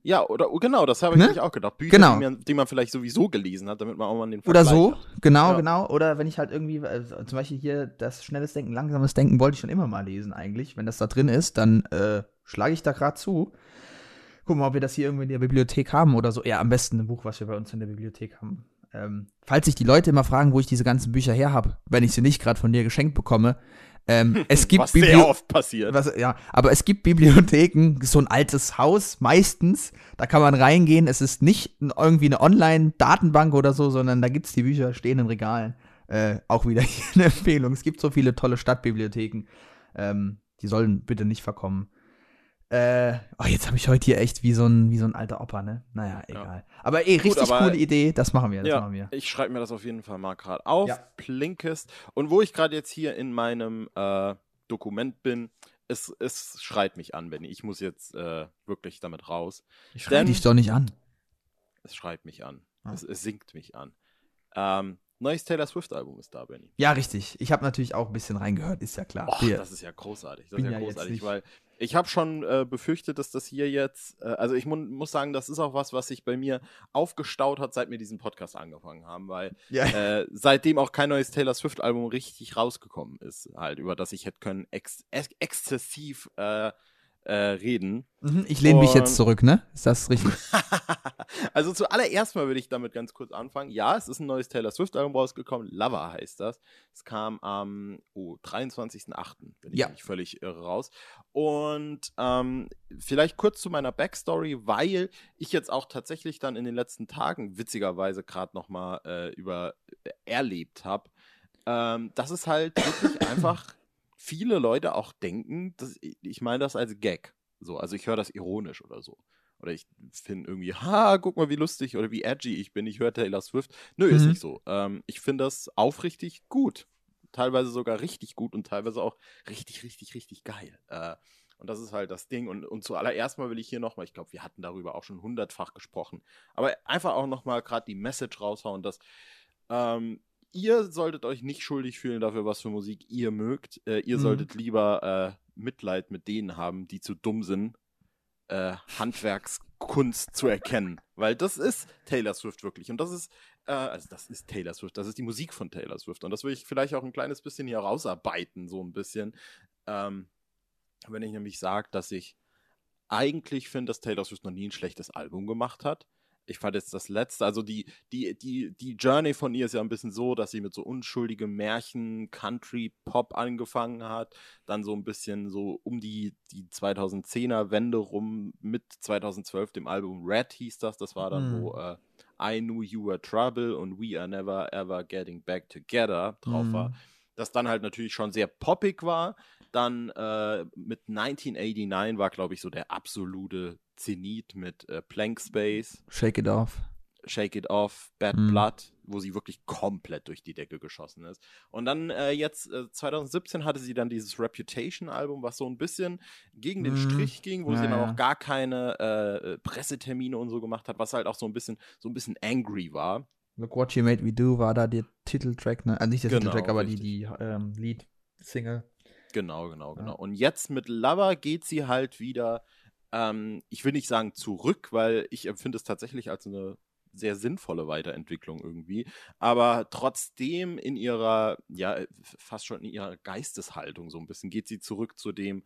Ja, oder oh, genau, das habe ich Ne? nämlich auch gedacht. Bücher, Genau. die, man, die man vielleicht sowieso gelesen hat, damit man auch mal den Oder Vergleich so, hat. genau, Ja. genau. Oder wenn ich halt irgendwie, äh, zum Beispiel hier das schnelles Denken, langsames Denken wollte ich schon immer mal lesen eigentlich. Wenn das da drin ist, dann äh, schlage ich da gerade zu. Gucken wir, ob wir das hier irgendwie in der Bibliothek haben oder so. Ja, am besten ein Buch, was wir bei uns in der Bibliothek haben. Ähm, falls sich die Leute immer fragen, wo ich diese ganzen Bücher her habe, wenn ich sie nicht gerade von dir geschenkt bekomme, ähm, es gibt Was sehr Biblio- oft passiert. was, ja, aber es gibt Bibliotheken, so ein altes Haus meistens, da kann man reingehen. Es ist nicht irgendwie eine Online-Datenbank oder so, sondern da gibt es die Bücher, stehen in Regalen. Äh, auch wieder hier eine Empfehlung. Es gibt so viele tolle Stadtbibliotheken. Ähm, die sollen bitte nicht verkommen. Äh, oh, jetzt habe ich heute hier echt wie so ein, wie so ein alter Opa, ne? Naja, egal. Aber eh, richtig aber- coole Idee, das machen wir, das Ja, machen wir. ich schreibe mir das auf jeden Fall mal gerade auf. Ja. Blinkist. Und wo ich gerade jetzt hier in meinem äh, Dokument bin, es, es schreit mich an, Benny. Ich muss jetzt äh, wirklich damit raus. Ich schreie denn- dich doch nicht an. Es schreit mich an. Ah. Es, es singt mich an. Ähm, neues Taylor Swift-Album ist da, Benny. Ja, richtig. Ich habe natürlich auch ein bisschen reingehört, ist ja klar. Och, das ist ja großartig. Das Bin ist ja, ja großartig, weil ich habe schon äh, befürchtet, dass das hier jetzt, äh, also ich mu muss sagen, das ist auch was, was sich bei mir aufgestaut hat, seit wir diesen Podcast angefangen haben, weil ja. äh, seitdem auch kein neues Taylor Swift-Album richtig rausgekommen ist, halt, über das ich hätte können ex ex exzessiv äh, äh, reden. Mhm, Ich lehne mich jetzt zurück, ne? Ist das richtig? also zuallererst mal würde ich damit ganz kurz anfangen. Ja, es ist ein neues Taylor Swift-Album rausgekommen. Lover heißt das. Es kam am oh, 23.08. bin ich Ja. nicht völlig irre raus. Und ähm, vielleicht kurz zu meiner Backstory, weil ich jetzt auch tatsächlich dann in den letzten Tagen witzigerweise gerade nochmal äh, über äh, erlebt habe, ähm, dass es halt wirklich einfach viele Leute auch denken, dass, ich meine das als Gag. So, also ich höre das ironisch oder so. Oder ich finde irgendwie, ha, guck mal, wie lustig oder wie edgy ich bin, ich höre Taylor Swift. Nö, ist Mhm. nicht so. Ähm, ich finde das aufrichtig gut. Teilweise sogar richtig gut und teilweise auch richtig, richtig, richtig geil. Äh, und das ist halt das Ding. Und, und zuallererst mal will ich hier nochmal, ich glaube, wir hatten darüber auch schon hundertfach gesprochen, aber einfach auch nochmal gerade die Message raushauen, dass ähm, ihr solltet euch nicht schuldig fühlen dafür, was für Musik ihr mögt. Äh, ihr Mhm. solltet lieber äh, Mitleid mit denen haben, die zu dumm sind, äh, Handwerkskunst zu erkennen. Weil das ist Taylor Swift wirklich. Und das ist, äh, also das ist Taylor Swift, das ist die Musik von Taylor Swift. Und das will ich vielleicht auch ein kleines bisschen hier rausarbeiten, so ein bisschen. Ähm, wenn ich nämlich sage, dass ich eigentlich finde, dass Taylor Swift noch nie ein schlechtes Album gemacht hat. Ich fand jetzt das letzte, also die, die, die, die Journey von ihr ist ja ein bisschen so, dass sie mit so unschuldigem Märchen, Country, Pop angefangen hat, dann so ein bisschen so um die, die 2010er Wende rum mit 2012 dem Album Red hieß das, das war dann, Mhm. wo äh, I Knew You Were Trouble und We Are Never Ever Getting Back Together drauf war Mhm. das dann halt natürlich schon sehr poppig war. Dann äh, mit 1989 war, glaube ich, so der absolute Zenit mit äh, Blank Space, Shake it off. Shake It Off, Bad Mhm. Blood, wo sie wirklich komplett durch die Decke geschossen ist. Und dann äh, jetzt, äh, 2017 hatte sie dann dieses Reputation-Album, was so ein bisschen gegen den Mhm. Strich ging, wo Ja, sie dann ja. auch gar keine äh, Pressetermine und so gemacht hat, was halt auch so ein bisschen, so ein bisschen angry war. Look What You Made Me Do war da der Titeltrack, ne? Also nicht der Genau, Titeltrack, aber die, richtig. die ähm, Lead-Single. Genau, genau, genau. Ja. Und jetzt mit Lover geht sie halt wieder, ähm, ich will nicht sagen zurück, weil ich empfinde es tatsächlich als eine sehr sinnvolle Weiterentwicklung irgendwie, aber trotzdem in ihrer, ja, fast schon in ihrer Geisteshaltung so ein bisschen geht sie zurück zu dem,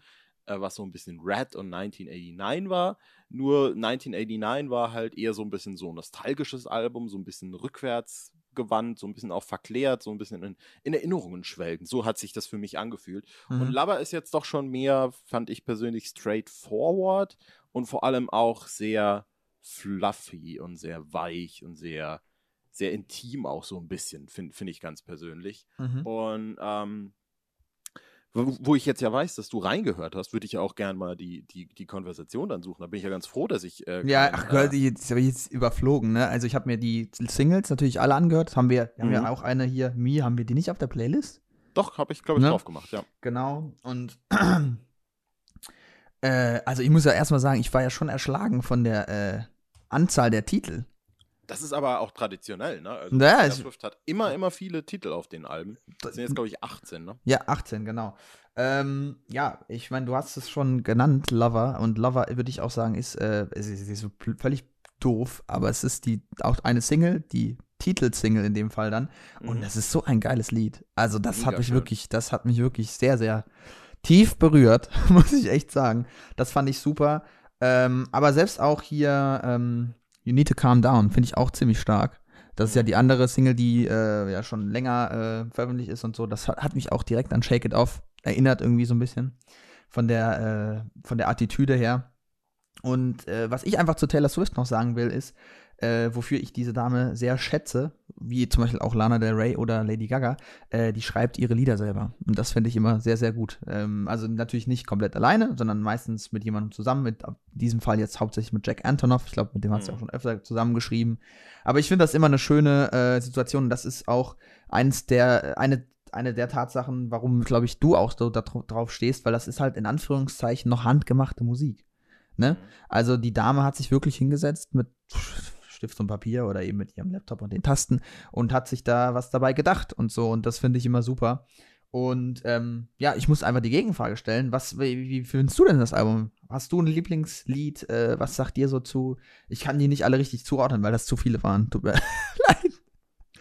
äh, was so ein bisschen Red und 1989 war. Nur 1989 war halt eher so ein bisschen so ein nostalgisches Album, so ein bisschen rückwärts gewandt, so ein bisschen auch verklärt, so ein bisschen in, in Erinnerungen schwelgen. So hat sich das für mich angefühlt. Mhm. Und Lover ist jetzt doch schon mehr, fand ich persönlich, straightforward und vor allem auch sehr fluffy und sehr weich und sehr, sehr intim auch so ein bisschen, finde find ich ganz persönlich. Mhm. Und ähm, wo ich jetzt ja weiß, dass du reingehört hast, würde ich ja auch gerne mal die, die, die Konversation dann suchen. Da bin ich ja ganz froh, dass ich. Äh, ja, ach äh, jetzt habe ich jetzt überflogen, ne? Also ich habe mir die Singles natürlich alle angehört. Haben wir, haben mhm. wir auch eine hier, Mi, haben wir die nicht auf der Playlist? Doch, habe ich, glaube ich, ne? drauf gemacht, ja. Genau. Und äh, also ich muss ja erstmal sagen, ich war ja schon erschlagen von der äh, Anzahl der Titel. Das ist aber auch traditionell, ne? Also ja, Taylor Swift hat immer, immer viele Titel auf den Alben. Das sind jetzt, glaube ich, 18, ne? Ja, 18, genau. Ähm, ja, ich meine, du hast es schon genannt, Lover. Und Lover, würde ich auch sagen, ist, äh, ist, ist, ist völlig doof, aber es ist die auch eine Single, die Titelsingle in dem Fall dann. Und mhm. das ist so ein geiles Lied. Also, das Mega hat mich schön. wirklich, das hat mich wirklich sehr, sehr tief berührt, muss ich echt sagen. Das fand ich super. Ähm, aber selbst auch hier, ähm, You Need to Calm Down, finde ich auch ziemlich stark. Das ist ja die andere Single, die äh, ja schon länger äh, veröffentlicht ist und so. Das hat, mich auch direkt an Shake It Off erinnert, irgendwie so ein bisschen. Von der, äh, von der Attitüde her. Und äh, was ich einfach zu Taylor Swift noch sagen will, ist, äh, wofür ich diese Dame sehr schätze, wie zum Beispiel auch Lana Del Rey oder Lady Gaga, äh, die schreibt ihre Lieder selber. Und das finde ich immer sehr, sehr gut. Ähm, also natürlich nicht komplett alleine, sondern meistens mit jemandem zusammen, mit in diesem Fall jetzt hauptsächlich mit Jack Antonoff. Ich glaube, mit dem hat sie mhm. auch schon öfter zusammengeschrieben. Aber ich finde das immer eine schöne äh, Situation. Das ist auch eins der, eine eine der Tatsachen, warum, glaube ich, du auch so drauf stehst, weil das ist halt in Anführungszeichen noch handgemachte Musik. Ne? Mhm. Also die Dame hat sich wirklich hingesetzt mit Stift und Papier oder eben mit ihrem Laptop und den Tasten und hat sich da was dabei gedacht und so. Und das finde ich immer super. Und ähm, ja, ich muss einfach die Gegenfrage stellen. Was, wie, wie findest du denn das Album? Hast du ein Lieblingslied? Äh, was sagt dir so zu? Ich kann die nicht alle richtig zuordnen, weil das zu viele waren. Tut mir leid.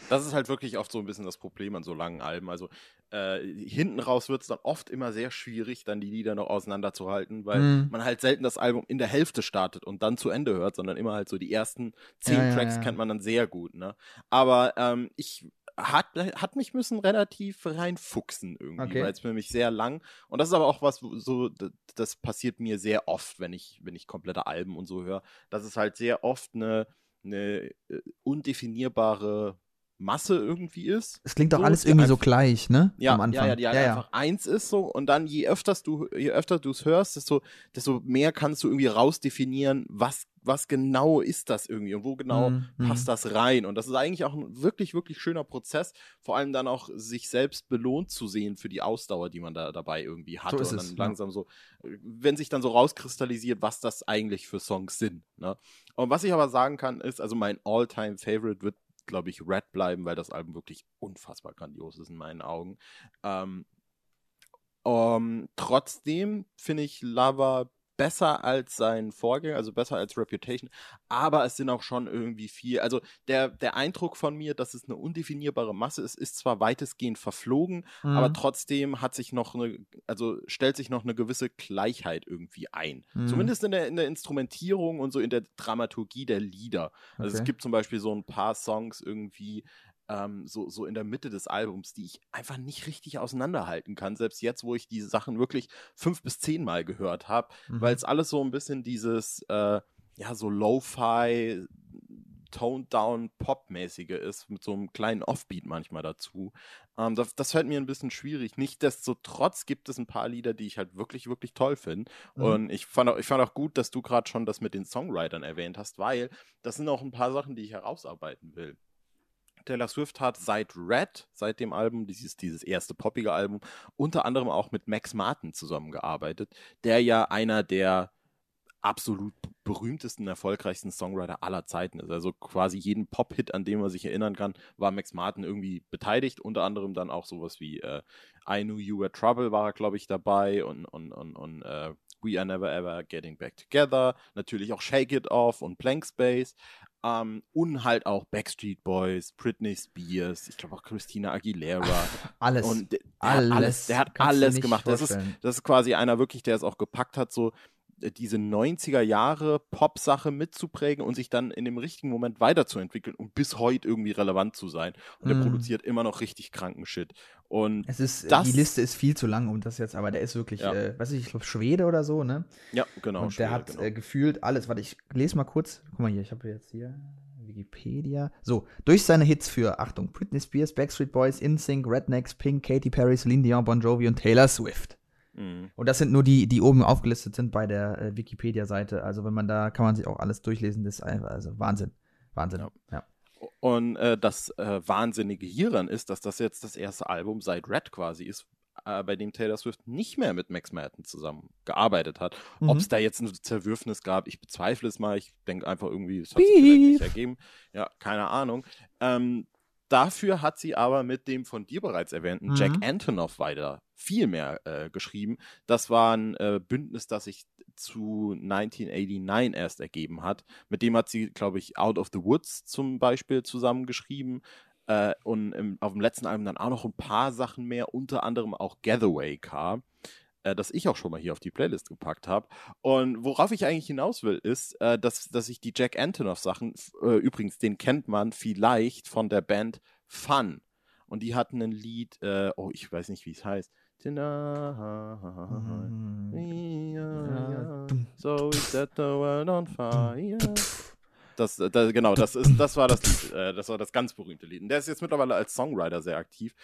Das ist halt wirklich oft so ein bisschen das Problem an so langen Alben. Also äh, hinten raus wird es dann oft immer sehr schwierig, dann die Lieder noch auseinanderzuhalten, weil mm. man halt selten das Album in der Hälfte startet und dann zu Ende hört, sondern immer halt so die ersten zehn ja, Tracks ja, ja. kennt man dann sehr gut. Ne? Aber ähm, ich hat, hat mich müssen relativ reinfuchsen irgendwie, okay. weil es für mich sehr lang und das ist aber auch was so das passiert mir sehr oft, wenn ich wenn ich komplette Alben und so höre, dass es halt sehr oft eine eine äh, undefinierbare Masse irgendwie ist. Es klingt doch so, alles irgendwie so gleich, ne? Ja, Am Anfang. ja, ja, die halt ja, einfach ja. eins ist so und dann je öfters du, je öfter du es hörst, desto, desto mehr kannst du irgendwie rausdefinieren, was, was genau ist das irgendwie und wo genau mm, passt mm. das rein. Und das ist eigentlich auch ein wirklich, wirklich schöner Prozess, vor allem dann auch sich selbst belohnt zu sehen für die Ausdauer, die man da dabei irgendwie hatte. So und dann es, langsam ja. so, wenn sich dann so rauskristallisiert, was das eigentlich für Songs sind. Ne? Und was ich aber sagen kann, ist, also mein All-Time-Favorite wird glaube ich, Red bleiben, weil das Album wirklich unfassbar grandios ist in meinen Augen. Ähm, um, trotzdem finde ich Lava besser als sein Vorgänger, also besser als Reputation, aber es sind auch schon irgendwie viel. Also der, der Eindruck von mir, dass es eine undefinierbare Masse ist, ist zwar weitestgehend verflogen, mhm. aber trotzdem hat sich noch eine, also stellt sich noch eine gewisse Gleichheit irgendwie ein. Mhm. Zumindest in der, in der Instrumentierung und so in der Dramaturgie der Lieder. Also okay. es gibt zum Beispiel so ein paar Songs irgendwie, ähm, so, so in der Mitte des Albums, die ich einfach nicht richtig auseinanderhalten kann. Selbst jetzt, wo ich diese Sachen wirklich fünf bis zehnmal gehört habe, mhm. weil es alles so ein bisschen dieses, äh, ja, so Lo-Fi, Toned Down Pop-mäßige ist, mit so einem kleinen Offbeat manchmal dazu. Ähm, das, das fällt mir ein bisschen schwierig. Nichtsdestotrotz gibt es ein paar Lieder, die ich halt wirklich, wirklich toll finde. Mhm. Und ich fand, auch, ich fand auch gut, dass du gerade schon das mit den Songwritern erwähnt hast, weil das sind auch ein paar Sachen, die ich herausarbeiten will. Taylor Swift hat seit Red, seit dem Album, dieses, dieses erste poppige Album, unter anderem auch mit Max Martin zusammengearbeitet, der ja einer der absolut berühmtesten, erfolgreichsten Songwriter aller Zeiten ist. Also quasi jeden Pop-Hit, an dem man sich erinnern kann, war Max Martin irgendwie beteiligt. Unter anderem dann auch sowas wie äh, I Knew You Were Trouble war er, glaube ich, dabei und, und, und, und uh, We Are Never Ever Getting Back Together. Natürlich auch Shake It Off und Blank Space. Ähm, und halt auch Backstreet Boys, Britney Spears, ich glaube auch Christina Aguilera. Alles. Und der, der alles. hat alles, der hat Kannst alles gemacht. Das ist, das ist quasi einer wirklich, der es auch gepackt hat, so diese 90er Jahre Pop-Sache mitzuprägen und sich dann in dem richtigen Moment weiterzuentwickeln und bis heute irgendwie relevant zu sein. Und Mm. produziert immer noch richtig kranken Shit. Und Es ist, Das- die Liste ist viel zu lang, um das jetzt, aber der ist wirklich, Ja. äh, weiß ich, ich glaube Schwede oder so, ne? ja, genau. und der Schwede, hat genau. äh, gefühlt alles. Warte, ich lese mal kurz. Guck mal hier, ich habe jetzt hier Wikipedia. So, durch seine Hits für, Achtung, Britney Spears, Backstreet Boys, InSync, Rednecks, Pink, Katy Perry, Celine Dion, Bon Jovi und Taylor Swift. Mhm. Und das sind nur die, die oben aufgelistet sind bei der äh, Wikipedia-Seite. Also wenn man da, kann man sich auch alles durchlesen. Das ist einfach, also Wahnsinn. Wahnsinn. Ja. Ja. Und äh, das äh, Wahnsinnige hieran ist, dass das jetzt das erste Album seit Red quasi ist, äh, bei dem Taylor Swift nicht mehr mit Max Madden zusammengearbeitet hat. Mhm. Ob es da jetzt ein Zerwürfnis gab, ich bezweifle es mal. Ich denke einfach irgendwie, es hat sich vielleicht nicht Beef. ergeben. Ja, keine Ahnung. Ähm, dafür hat sie aber mit dem von dir bereits erwähnten Mhm. Jack Antonoff weiter viel mehr äh, geschrieben. Das war ein äh, Bündnis, das sich zu 1989 erst ergeben hat. Mit dem hat sie, glaube ich, Out of the Woods zum Beispiel zusammengeschrieben. Äh, und im, auf dem letzten Album dann auch noch ein paar Sachen mehr, unter anderem auch Gathaway Car, äh, das ich auch schon mal hier auf die Playlist gepackt habe. Und worauf ich eigentlich hinaus will, ist, äh, dass, dass ich die Jack Antonoff Sachen, f- äh, übrigens, den kennt man vielleicht von der Band Fun. Und die hatten ein Lied, äh, oh, ich weiß nicht, wie es heißt. Ja, So we set the world on fire. Das, das, genau, das, ist, das war das Lied. Äh, das war das ganz berühmte Lied. Und der ist jetzt mittlerweile als Songwriter sehr aktiv.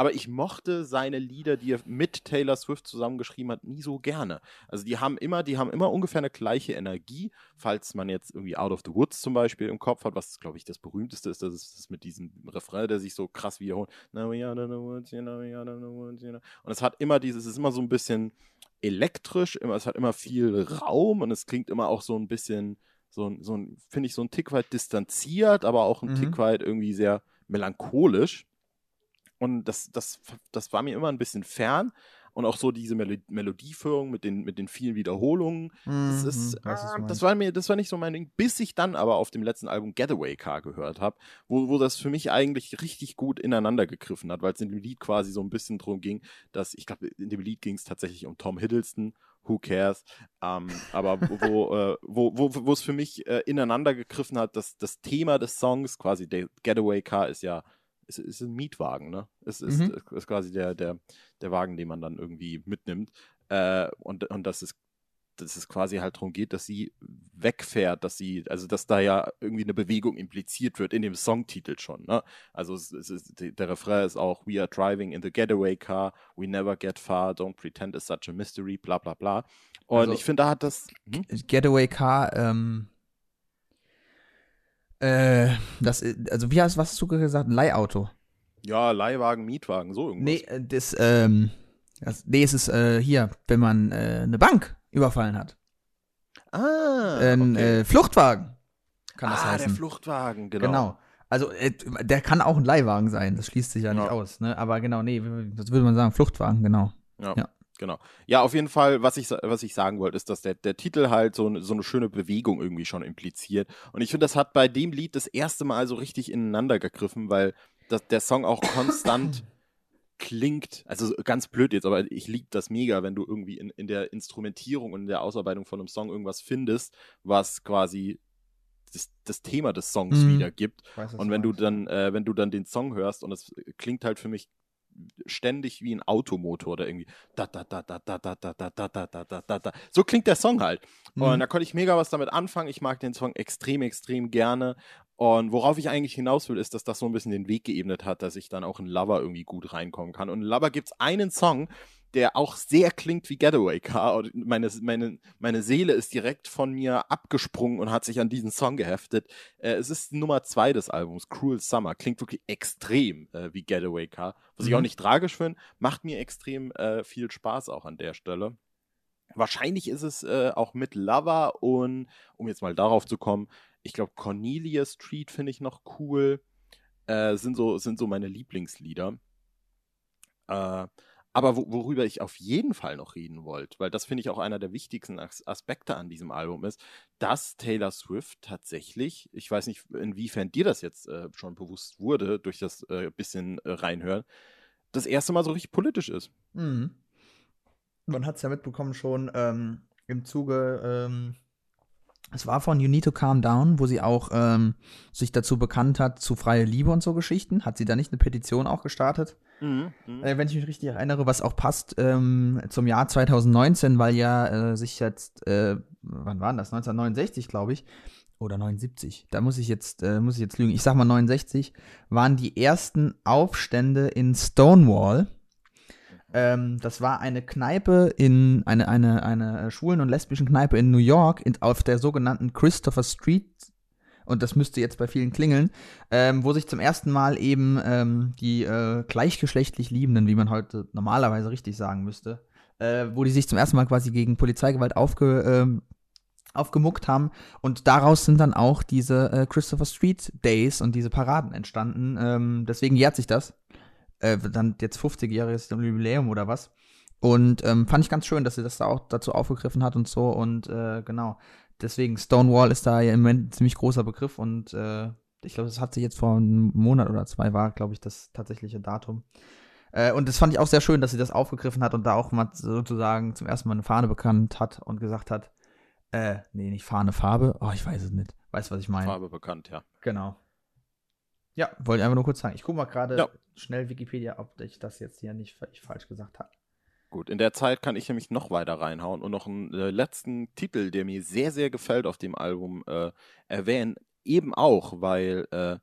Aber ich mochte seine Lieder, die er mit Taylor Swift zusammengeschrieben hat, nie so gerne. Also die haben immer, die haben immer ungefähr eine gleiche Energie. Falls man jetzt irgendwie Out of the Woods zum Beispiel im Kopf hat, was glaube ich das berühmteste ist, das ist das mit diesem Refrain, der sich so krass wiederholt. Now we out of the woods, you know, we out of the woods, you know. Und es hat immer dieses, es ist immer so ein bisschen elektrisch, immer, es hat immer viel Raum und es klingt immer auch so ein bisschen, so, ein- so ein, finde ich, so ein Tick weit distanziert, aber auch ein Mhm. Tick weit irgendwie sehr melancholisch. Und das, das, das war mir immer ein bisschen fern. Und auch so diese Melo Melodieführung mit den, mit den vielen Wiederholungen. Das, Mhm, ist, was du ah, das war mir, das war nicht so mein Ding, bis ich dann aber auf dem letzten Album Getaway Car gehört habe, wo, wo das für mich eigentlich richtig gut ineinander gegriffen hat, weil es in dem Lied quasi so ein bisschen drum ging, dass, ich glaube, in dem Lied ging es tatsächlich um Tom Hiddleston, who cares, ähm, aber wo, äh, wo, wo, wo es für mich äh, ineinander gegriffen hat, dass das Thema des Songs, quasi der Getaway Car ist ja, ist, ist ein Mietwagen, ne? Es ist, Mhm. ist quasi der, der, der Wagen, den man dann irgendwie mitnimmt. Äh, und, und das ist dass es quasi halt darum geht, dass sie wegfährt, dass sie, also dass da ja irgendwie eine Bewegung impliziert wird in dem Songtitel schon. Ne? Also es, es ist, der Refrain ist auch We are driving in the getaway car, we never get far, don't pretend it's such a mystery, bla bla bla. Und Also- ich finde, da hat das. Hm? Getaway Car, ähm, äh, das, ist- also wie hast, was hast du gesagt? Ein Leihauto. Ja, Leihwagen, Mietwagen, so irgendwas. Nee, äh, das, ähm, das, nee, es ist äh, hier, wenn man äh, eine Bank überfallen hat. Ah, Ein okay. äh, Fluchtwagen kann das ah, der heißen. Fluchtwagen, genau. Genau. Also, äh, der kann auch ein Leihwagen sein, das schließt sich ja nicht Ja. aus, ne? Aber genau, nee, das würde man sagen, Fluchtwagen, genau. Ja, Ja. Genau. Ja, auf jeden Fall, was ich, was ich sagen wollte, ist, dass der, der Titel halt so, eine- so eine schöne Bewegung irgendwie schon impliziert. Und ich finde, das hat bei dem Lied das erste Mal so richtig ineinander gegriffen, weil das, der Song auch konstant klingt, also ganz blöd jetzt, aber ich liebe das mega, wenn du irgendwie in, in der Instrumentierung und in der Ausarbeitung von einem Song irgendwas findest, was quasi das, das Thema des Songs Mhm. wiedergibt. Weiß, Und wenn du dann, äh, wenn du dann den Song hörst und es klingt halt für mich ständig wie ein Automotor oder irgendwie da da da da da da da da da da da da da so klingt der Song halt Mhm. und da konnte ich mega was damit anfangen ich mag den Song extrem extrem gerne und worauf ich eigentlich hinaus will ist dass das so ein bisschen den Weg geebnet hat dass ich dann auch in Lover irgendwie gut reinkommen kann und in Lover gibt's einen Song der auch sehr klingt wie Getaway Car. Und meine, meine, meine Seele ist direkt von mir abgesprungen und hat sich an diesen Song geheftet. Äh, es ist Nummer zwei des Albums, Cruel Summer. Klingt wirklich extrem äh, wie Getaway Car. Was ich Mhm. auch nicht tragisch finde, macht mir extrem äh, viel Spaß auch an der Stelle. Wahrscheinlich ist es äh, auch mit Lover und, um jetzt mal darauf zu kommen, ich glaube, Cornelia Street finde ich noch cool. Äh, sind, so, sind so meine Lieblingslieder. Äh, Aber wo, worüber ich auf jeden Fall noch reden wollte, weil das finde ich auch einer der wichtigsten As Aspekte an diesem Album ist, dass Taylor Swift tatsächlich, ich weiß nicht, inwiefern dir das jetzt äh, schon bewusst wurde, durch das äh, bisschen äh, reinhören, das erste Mal so richtig politisch ist. Mhm. Man hat es ja mitbekommen schon ähm, im Zuge, ähm, es war von You Need to Calm Down, wo sie auch ähm, sich dazu bekannt hat, zu freie Liebe und so Geschichten. Hat sie da nicht eine Petition auch gestartet? Mhm, mh. äh, wenn ich mich richtig erinnere, was auch passt ähm, zum Jahr 2019, weil ja äh, sich jetzt, äh, wann war das? 1969, glaube ich. Oder 79. Da muss ich jetzt, äh, muss ich jetzt lügen. Ich sag mal 69 waren die ersten Aufstände in Stonewall. Ähm, das war eine Kneipe in, eine, eine, eine schwulen und lesbischen Kneipe in New York, in, auf der sogenannten Christopher Street und das müsste jetzt bei vielen klingeln, ähm, wo sich zum ersten Mal eben ähm, die äh, gleichgeschlechtlich Liebenden, wie man heute normalerweise richtig sagen müsste, äh, wo die sich zum ersten Mal quasi gegen Polizeigewalt aufge, ähm, aufgemuckt haben. Und daraus sind dann auch diese äh, Christopher Street Days und diese Paraden entstanden. Ähm, deswegen jährt sich das. Äh, dann jetzt 50-jähriges Jubiläum oder was. Und ähm, fand ich ganz schön, dass sie das da auch dazu aufgegriffen hat und so. Und äh, genau, deswegen Stonewall ist da ja im Moment ein ziemlich großer Begriff und äh, ich glaube, das hat sich jetzt vor einem Monat oder zwei war, glaube ich, das tatsächliche Datum. Äh, und das fand ich auch sehr schön, dass sie das aufgegriffen hat und da auch mal sozusagen zum ersten Mal eine Fahne bekannt hat und gesagt hat, äh, nee, nicht Fahne, Farbe. Oh, ich weiß es nicht. Weißt du, was ich meine? Farbe bekannt, ja. Genau. Ja, wollte ich einfach nur kurz sagen. Ich gucke mal gerade ja. schnell Wikipedia, ob ich das jetzt hier nicht falsch gesagt habe. Gut, in der Zeit kann ich nämlich noch weiter reinhauen und noch einen äh, letzten Titel, der mir sehr, sehr gefällt auf dem Album, äh, erwähnen. Eben auch, weil äh,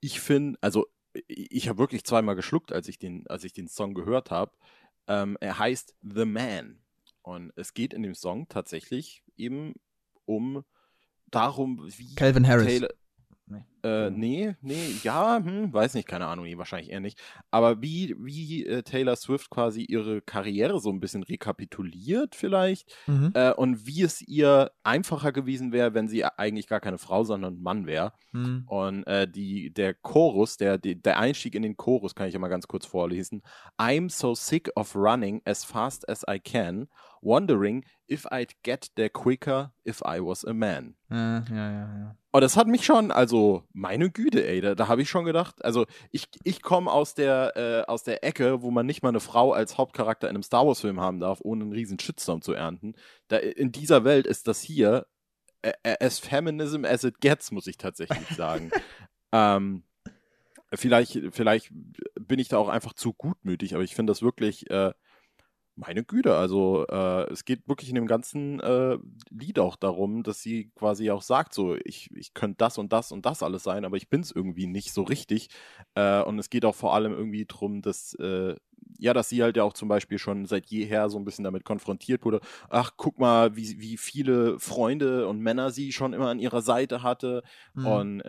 ich finde, also ich habe wirklich zweimal geschluckt, als ich den, als ich den Song gehört habe. Ähm, er heißt The Man. Und es geht in dem Song tatsächlich eben um darum, wie Calvin Harris. Taylor, Nee. Äh, nee, nee, ja, hm, weiß nicht, keine Ahnung, nee, wahrscheinlich eher nicht. Aber wie, wie äh, Taylor Swift quasi ihre Karriere so ein bisschen rekapituliert vielleicht mhm. äh, und wie es ihr einfacher gewesen wäre, wenn sie eigentlich gar keine Frau, sondern Mann wäre. Mhm. Und äh, die, der Chorus, der, der Einstieg in den Chorus kann ich ja mal ganz kurz vorlesen. I'm so sick of running as fast as I can, wondering if I'd get there quicker if I was a man. ja, ja, ja. Und das hat mich schon, also meine Güte, ey, da, da habe ich schon gedacht, also ich, ich komme aus der, äh, aus der Ecke, wo man nicht mal eine Frau als Hauptcharakter in einem Star Wars-Film haben darf, ohne einen riesen Shitstorm zu ernten. Da, in dieser Welt ist das hier äh, as feminism as it gets, muss ich tatsächlich sagen. ähm, vielleicht, vielleicht bin ich da auch einfach zu gutmütig, aber ich finde das wirklich äh, meine Güte, also äh, es geht wirklich in dem ganzen äh, Lied auch darum, dass sie quasi auch sagt, so ich, ich könnte das und das und das alles sein, aber ich bin es irgendwie nicht so richtig. Äh, und es geht auch vor allem irgendwie darum, dass äh, ja, dass sie halt ja auch zum Beispiel schon seit jeher so ein bisschen damit konfrontiert wurde. Ach, guck mal, wie, wie viele Freunde und Männer sie schon immer an ihrer Seite hatte. Mhm. Und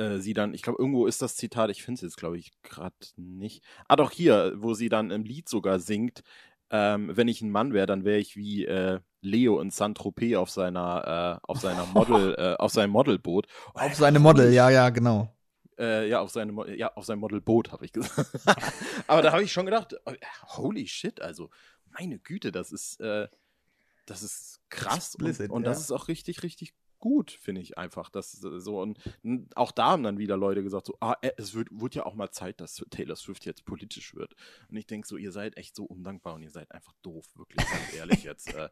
äh, äh, sie dann, ich glaube, irgendwo ist das Zitat, ich finde es jetzt, glaube ich, gerade nicht. Ah, doch hier, wo sie dann im Lied sogar singt, ähm, wenn ich ein Mann wäre, dann wäre ich wie äh, Leo in Saint-Tropez auf seiner, äh, auf seiner Model, äh, auf seinem Modelboot. Oh, auf seine Model, ja, ja, genau. Äh, ja, auf seine, ja, auf seinem Modelboot, habe ich gesagt. Aber da habe ich schon gedacht, oh, holy shit, also, meine Güte, das ist, äh, das ist krass Explicit, und, und ja. das ist auch richtig, richtig gut, finde ich einfach. Das so und auch da haben dann wieder Leute gesagt so, ah, äh, es wird, wird ja auch mal Zeit, dass Taylor Swift jetzt politisch wird. Und ich denke so, ihr seid echt so undankbar und ihr seid einfach doof, wirklich ganz ehrlich jetzt. Äh,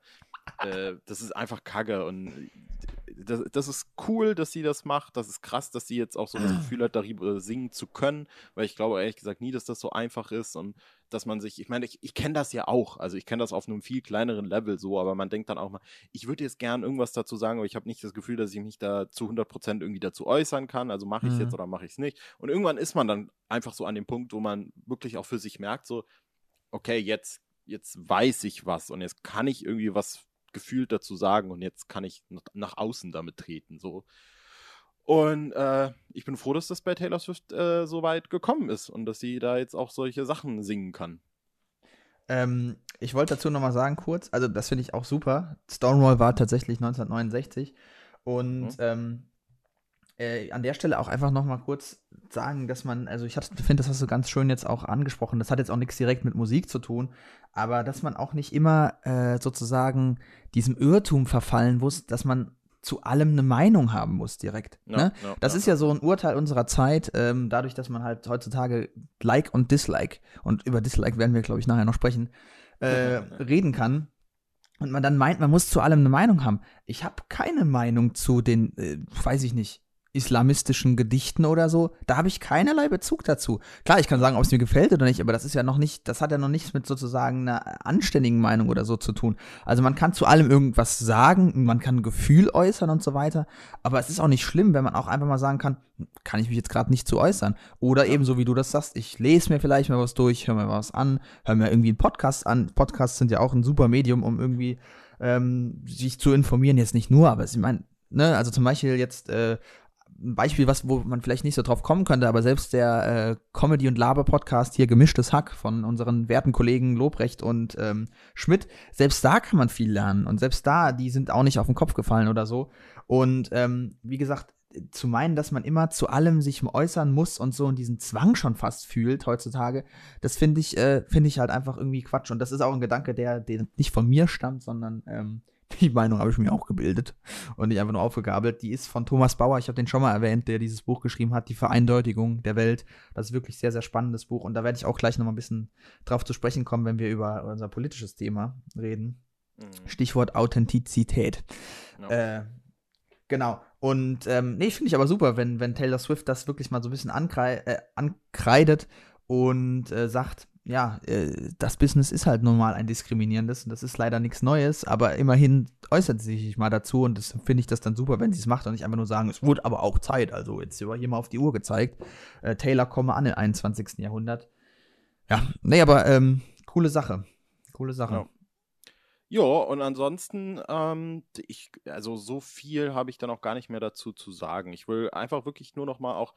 äh, das ist einfach Kacke und das, das, ist cool, dass sie das macht. Das ist krass, dass sie jetzt auch so das Gefühl hat, darüber singen zu können, weil ich glaube ehrlich gesagt nie, dass das so einfach ist und dass man sich, ich meine, ich, ich kenne das ja auch, also ich kenne das auf einem viel kleineren Level so, aber man denkt dann auch mal, ich würde jetzt gern irgendwas dazu sagen, aber ich habe nicht das Gefühl, dass ich mich da zu 100% irgendwie dazu äußern kann, also mache ich es mhm. jetzt oder mache ich es nicht. Und irgendwann ist man dann einfach so an dem Punkt, wo man wirklich auch für sich merkt, so, okay, jetzt, jetzt weiß ich was und jetzt kann ich irgendwie was gefühlt dazu sagen und jetzt kann ich nach außen damit treten, so. Und äh, ich bin froh, dass das bei Taylor Swift äh, so weit gekommen ist und dass sie da jetzt auch solche Sachen singen kann. Ähm, ich wollte dazu nochmal sagen kurz, also das finde ich auch super. Stonewall war tatsächlich 1969 und mhm. ähm, äh, an der Stelle auch einfach nochmal kurz sagen, dass man, also ich finde, das hast du ganz schön jetzt auch angesprochen, das hat jetzt auch nichts direkt mit Musik zu tun, aber dass man auch nicht immer äh, sozusagen diesem Irrtum verfallen muss, dass man zu allem eine Meinung haben muss direkt. Ja, ne? ja, das ja. ist ja so ein Urteil unserer Zeit, ähm, dadurch, dass man halt heutzutage Like und Dislike, und über Dislike werden wir, glaube ich, nachher noch sprechen, äh, reden kann. Und man dann meint, man muss zu allem eine Meinung haben. Ich habe keine Meinung zu den, äh, weiß ich nicht, islamistischen Gedichten oder so, da habe ich keinerlei Bezug dazu. Klar, ich kann sagen, ob es mir gefällt oder nicht, aber das ist ja noch nicht, das hat ja noch nichts mit sozusagen einer anständigen Meinung oder so zu tun. Also man kann zu allem irgendwas sagen, man kann ein Gefühl äußern und so weiter, aber es ist auch nicht schlimm, wenn man auch einfach mal sagen kann, kann ich mich jetzt gerade nicht zu äußern. Oder ja. ebenso wie du das sagst, ich lese mir vielleicht mal was durch, höre mir was an, höre mir irgendwie einen Podcast an. Podcasts sind ja auch ein super Medium, um irgendwie ähm, sich zu informieren, jetzt nicht nur, aber ich meine, Ne, also zum Beispiel jetzt äh, ein Beispiel, was, wo man vielleicht nicht so drauf kommen könnte, aber selbst der äh, Comedy- und Laber-Podcast hier Gemischtes Hack von unseren werten Kollegen Lobrecht und ähm, Schmidt, selbst da kann man viel lernen. Und selbst da, die sind auch nicht auf den Kopf gefallen oder so. Und ähm, wie gesagt, zu meinen, dass man immer zu allem sich äußern muss und so und diesen Zwang schon fast fühlt heutzutage, das finde ich, äh, finde ich halt einfach irgendwie Quatsch. Und das ist auch ein Gedanke, der, der nicht von mir stammt, sondern ähm, die Meinung habe ich mir auch gebildet und nicht einfach nur aufgegabelt. Die ist von Thomas Bauer, ich habe den schon mal erwähnt, der dieses Buch geschrieben hat, Die Vereindeutigung der Welt. Das ist wirklich sehr, sehr spannendes Buch und da werde ich auch gleich noch mal ein bisschen drauf zu sprechen kommen, wenn wir über unser politisches Thema reden. Mhm. Stichwort Authentizität. Genau. Äh, genau. Und ähm, nee, finde ich aber super, wenn, wenn Taylor Swift das wirklich mal so ein bisschen äh, ankreidet und äh, sagt, ja, äh, das Business ist halt normal ein diskriminierendes und das ist leider nichts Neues, aber immerhin äußert sie sich mal dazu und das finde ich das dann super, wenn sie es macht und nicht einfach nur sagen, es wurde aber auch Zeit. Also jetzt war hier mal auf die Uhr gezeigt. Äh, Taylor komme an im 21. Jahrhundert. Ja, nee, aber ähm, coole Sache. Coole Sache. Ja. Ja, und ansonsten, ähm, ich, also so viel habe ich dann auch gar nicht mehr dazu zu sagen. Ich will einfach wirklich nur noch mal auch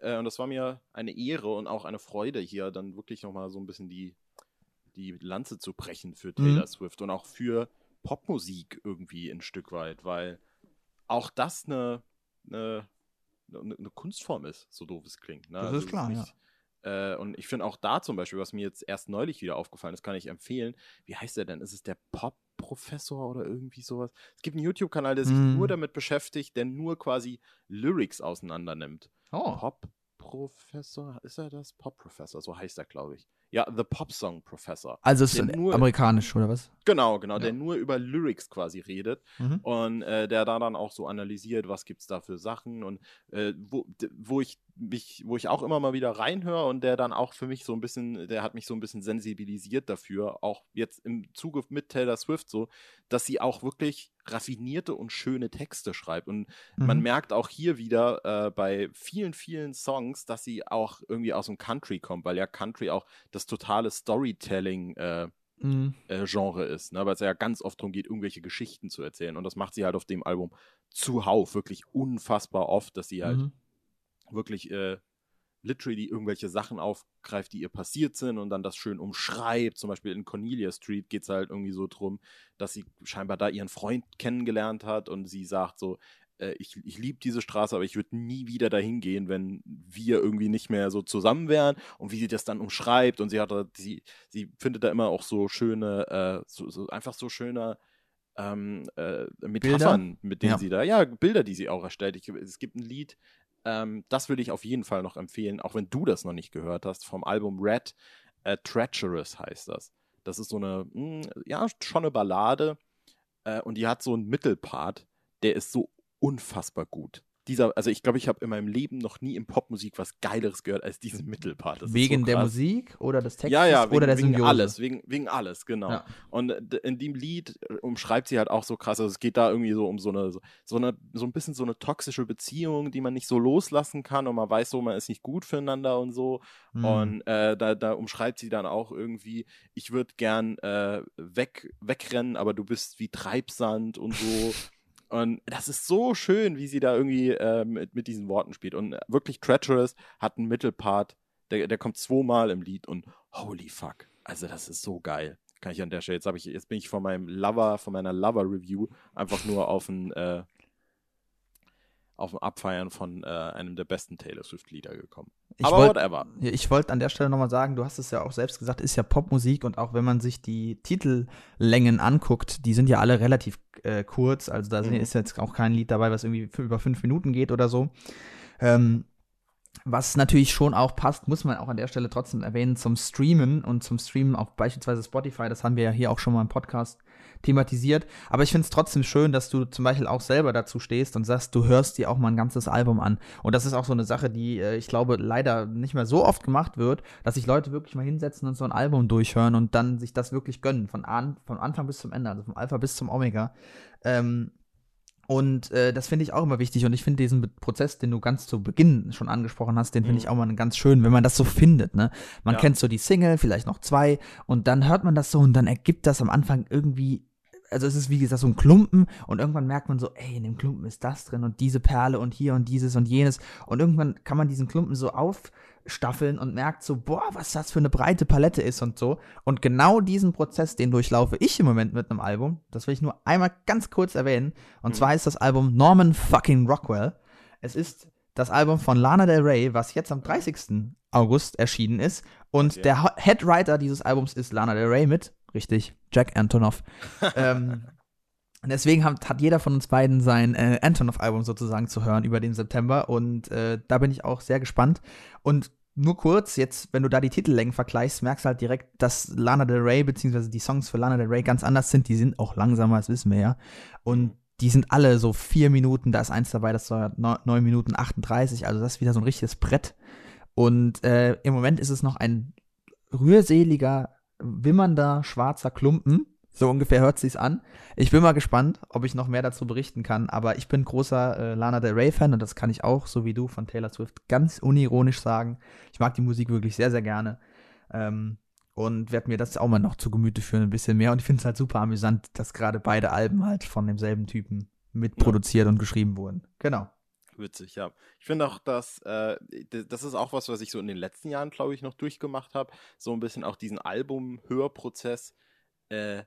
äh, und das war mir eine Ehre und auch eine Freude, hier dann wirklich nochmal so ein bisschen die, die Lanze zu brechen für Taylor mhm. Swift und auch für Popmusik irgendwie ein Stück weit, weil auch das eine, eine, eine Kunstform ist, so doof es klingt. Ne? Das also ist klar, nicht, ja. Äh, und ich finde auch da zum Beispiel, was mir jetzt erst neulich wieder aufgefallen ist, kann ich empfehlen. Wie heißt der denn? Ist es der Pop-Professor oder irgendwie sowas? Es gibt einen YouTube-Kanal, der sich mm. nur damit beschäftigt, der nur quasi Lyrics auseinander nimmt. Oh. Pop-Professor, ist er das? Pop-Professor, so heißt er, glaube ich. Ja, The Pop Song Professor. Also ist nur, amerikanisch, oder was? Genau, genau, ja. der nur über Lyrics quasi redet mhm. und äh, der da dann auch so analysiert, was gibt es da für Sachen und äh, wo, wo ich mich, wo ich auch immer mal wieder reinhöre und der dann auch für mich so ein bisschen, der hat mich so ein bisschen sensibilisiert dafür, auch jetzt im Zuge mit Taylor Swift so, dass sie auch wirklich raffinierte und schöne Texte schreibt. Und mhm. man merkt auch hier wieder äh, bei vielen, vielen Songs, dass sie auch irgendwie aus dem Country kommt, weil ja Country auch das totale Storytelling äh, mhm. äh, Genre ist, ne? weil es ja ganz oft darum geht, irgendwelche Geschichten zu erzählen. Und das macht sie halt auf dem Album zuhauf wirklich unfassbar oft, dass sie halt mhm. wirklich äh, literally irgendwelche Sachen aufgreift, die ihr passiert sind und dann das schön umschreibt. Zum Beispiel in Cornelia Street geht es halt irgendwie so drum, dass sie scheinbar da ihren Freund kennengelernt hat und sie sagt so, äh, ich, ich liebe diese Straße, aber ich würde nie wieder dahin gehen, wenn wir irgendwie nicht mehr so zusammen wären und wie sie das dann umschreibt und sie hat sie, sie findet da immer auch so schöne, äh, so, so einfach so schöne ähm, äh, Metaphern, Bilder? mit denen ja. sie da, ja, Bilder, die sie auch erstellt. Ich, es gibt ein Lied, ähm, das würde ich auf jeden Fall noch empfehlen, auch wenn du das noch nicht gehört hast, vom Album Red, äh, Treacherous heißt das. Das ist so eine, mh, hm, ja, schon eine Ballade äh, und die hat so einen Mittelpart, der ist so unfassbar gut dieser, also ich glaube, ich habe in meinem Leben noch nie in Popmusik was Geileres gehört als diesen Mittelpart. Das wegen so der Musik oder des Textes ja, ja, wegen, oder der wegen alles, wegen, wegen alles, genau. Ja. Und in dem Lied äh, umschreibt sie halt auch so krass, also es geht da irgendwie so um so eine, so eine, so ein bisschen so eine toxische Beziehung, die man nicht so loslassen kann und man weiß so, man ist nicht gut füreinander und so. Mhm. Und äh, da, da umschreibt sie dann auch irgendwie, ich würde gern äh, weg, wegrennen, aber du bist wie Treibsand und so. Und das ist so schön, wie sie da irgendwie äh, mit, mit diesen Worten spielt. Und äh, wirklich Treacherous hat einen Mittelpart, der, der kommt zweimal im Lied und holy fuck. Also das ist so geil. Kann ich an der Stelle. Jetzt, ich, jetzt bin ich von meinem Lover, von meiner Lover-Review einfach nur auf ein, äh, auf dem Abfeiern von äh, einem der besten Taylor Swift-Lieder gekommen. Ich Aber wollt- whatever. Ich wollte an der Stelle nochmal sagen, du hast es ja auch selbst gesagt, ist ja Popmusik und auch wenn man sich die Titellängen anguckt, die sind ja alle relativ äh, kurz. Also da Mhm. ist jetzt auch kein Lied dabei, was irgendwie über fünf Minuten geht oder so. Ähm, was natürlich schon auch passt, muss man auch an der Stelle trotzdem erwähnen, zum Streamen und zum Streamen auf beispielsweise Spotify. Das haben wir ja hier auch schon mal im Podcast thematisiert. Aber ich finde es trotzdem schön, dass du zum Beispiel auch selber dazu stehst und sagst, du hörst dir auch mal ein ganzes Album an. Und das ist auch so eine Sache, die äh, ich glaube leider nicht mehr so oft gemacht wird, dass sich Leute wirklich mal hinsetzen und so ein Album durchhören und dann sich das wirklich gönnen. Von, an, von Anfang bis zum Ende, also vom Alpha bis zum Omega. Ähm, und äh, das finde ich auch immer wichtig. Und ich finde diesen Prozess, den du ganz zu Beginn schon angesprochen hast, den finde Mhm. ich auch mal ganz schön, wenn man das so findet. Ne? Man Ja. kennt so die Single, vielleicht noch zwei, und dann hört man das so und dann ergibt das am Anfang irgendwie. Also es ist wie gesagt so ein Klumpen und irgendwann merkt man so, ey, in dem Klumpen ist das drin und diese Perle und hier und dieses und jenes und irgendwann kann man diesen Klumpen so aufstaffeln und merkt so, boah, was das für eine breite Palette ist und so. Und genau diesen Prozess, den durchlaufe ich im Moment mit einem Album, das will ich nur einmal ganz kurz erwähnen. Und Mhm. zwar ist das Album Norman fucking Rockwell. Es ist das Album von Lana Del Rey, was jetzt am 30. August erschienen ist. Und Okay. der Headwriter dieses Albums ist Lana Del Rey mit, richtig, Jack Antonoff. ähm, deswegen hat, hat jeder von uns beiden sein äh, Antonoff-Album sozusagen zu hören über den September. Und äh, da bin ich auch sehr gespannt. Und nur kurz, jetzt, wenn du da die Titellängen vergleichst, merkst du halt direkt, dass Lana Del Rey, beziehungsweise die Songs für Lana Del Rey ganz anders sind. Die sind auch langsamer, das wissen wir ja. Und die sind alle so vier Minuten, da ist eins dabei, das war neun neun Minuten 38, also das ist wieder so ein richtiges Brett. Und äh, im Moment ist es noch ein rührseliger, wimmernder, schwarzer Klumpen. So ungefähr hört sich's an. Ich bin mal gespannt, ob ich noch mehr dazu berichten kann, aber ich bin großer äh, Lana Del Rey-Fan und das kann ich auch, so wie du, von Taylor Swift ganz unironisch sagen. Ich mag die Musik wirklich sehr, sehr gerne. Ähm, und werde mir das auch mal noch zu Gemüte führen, ein bisschen mehr. Und ich finde es halt super amüsant, dass gerade beide Alben halt von demselben Typen mitproduziert und geschrieben wurden. Genau. Witzig, ja. Ich finde auch, dass äh, das ist auch was, was ich so in den letzten Jahren, glaube ich, noch durchgemacht habe. So ein bisschen auch diesen Album-Hörprozess. Äh,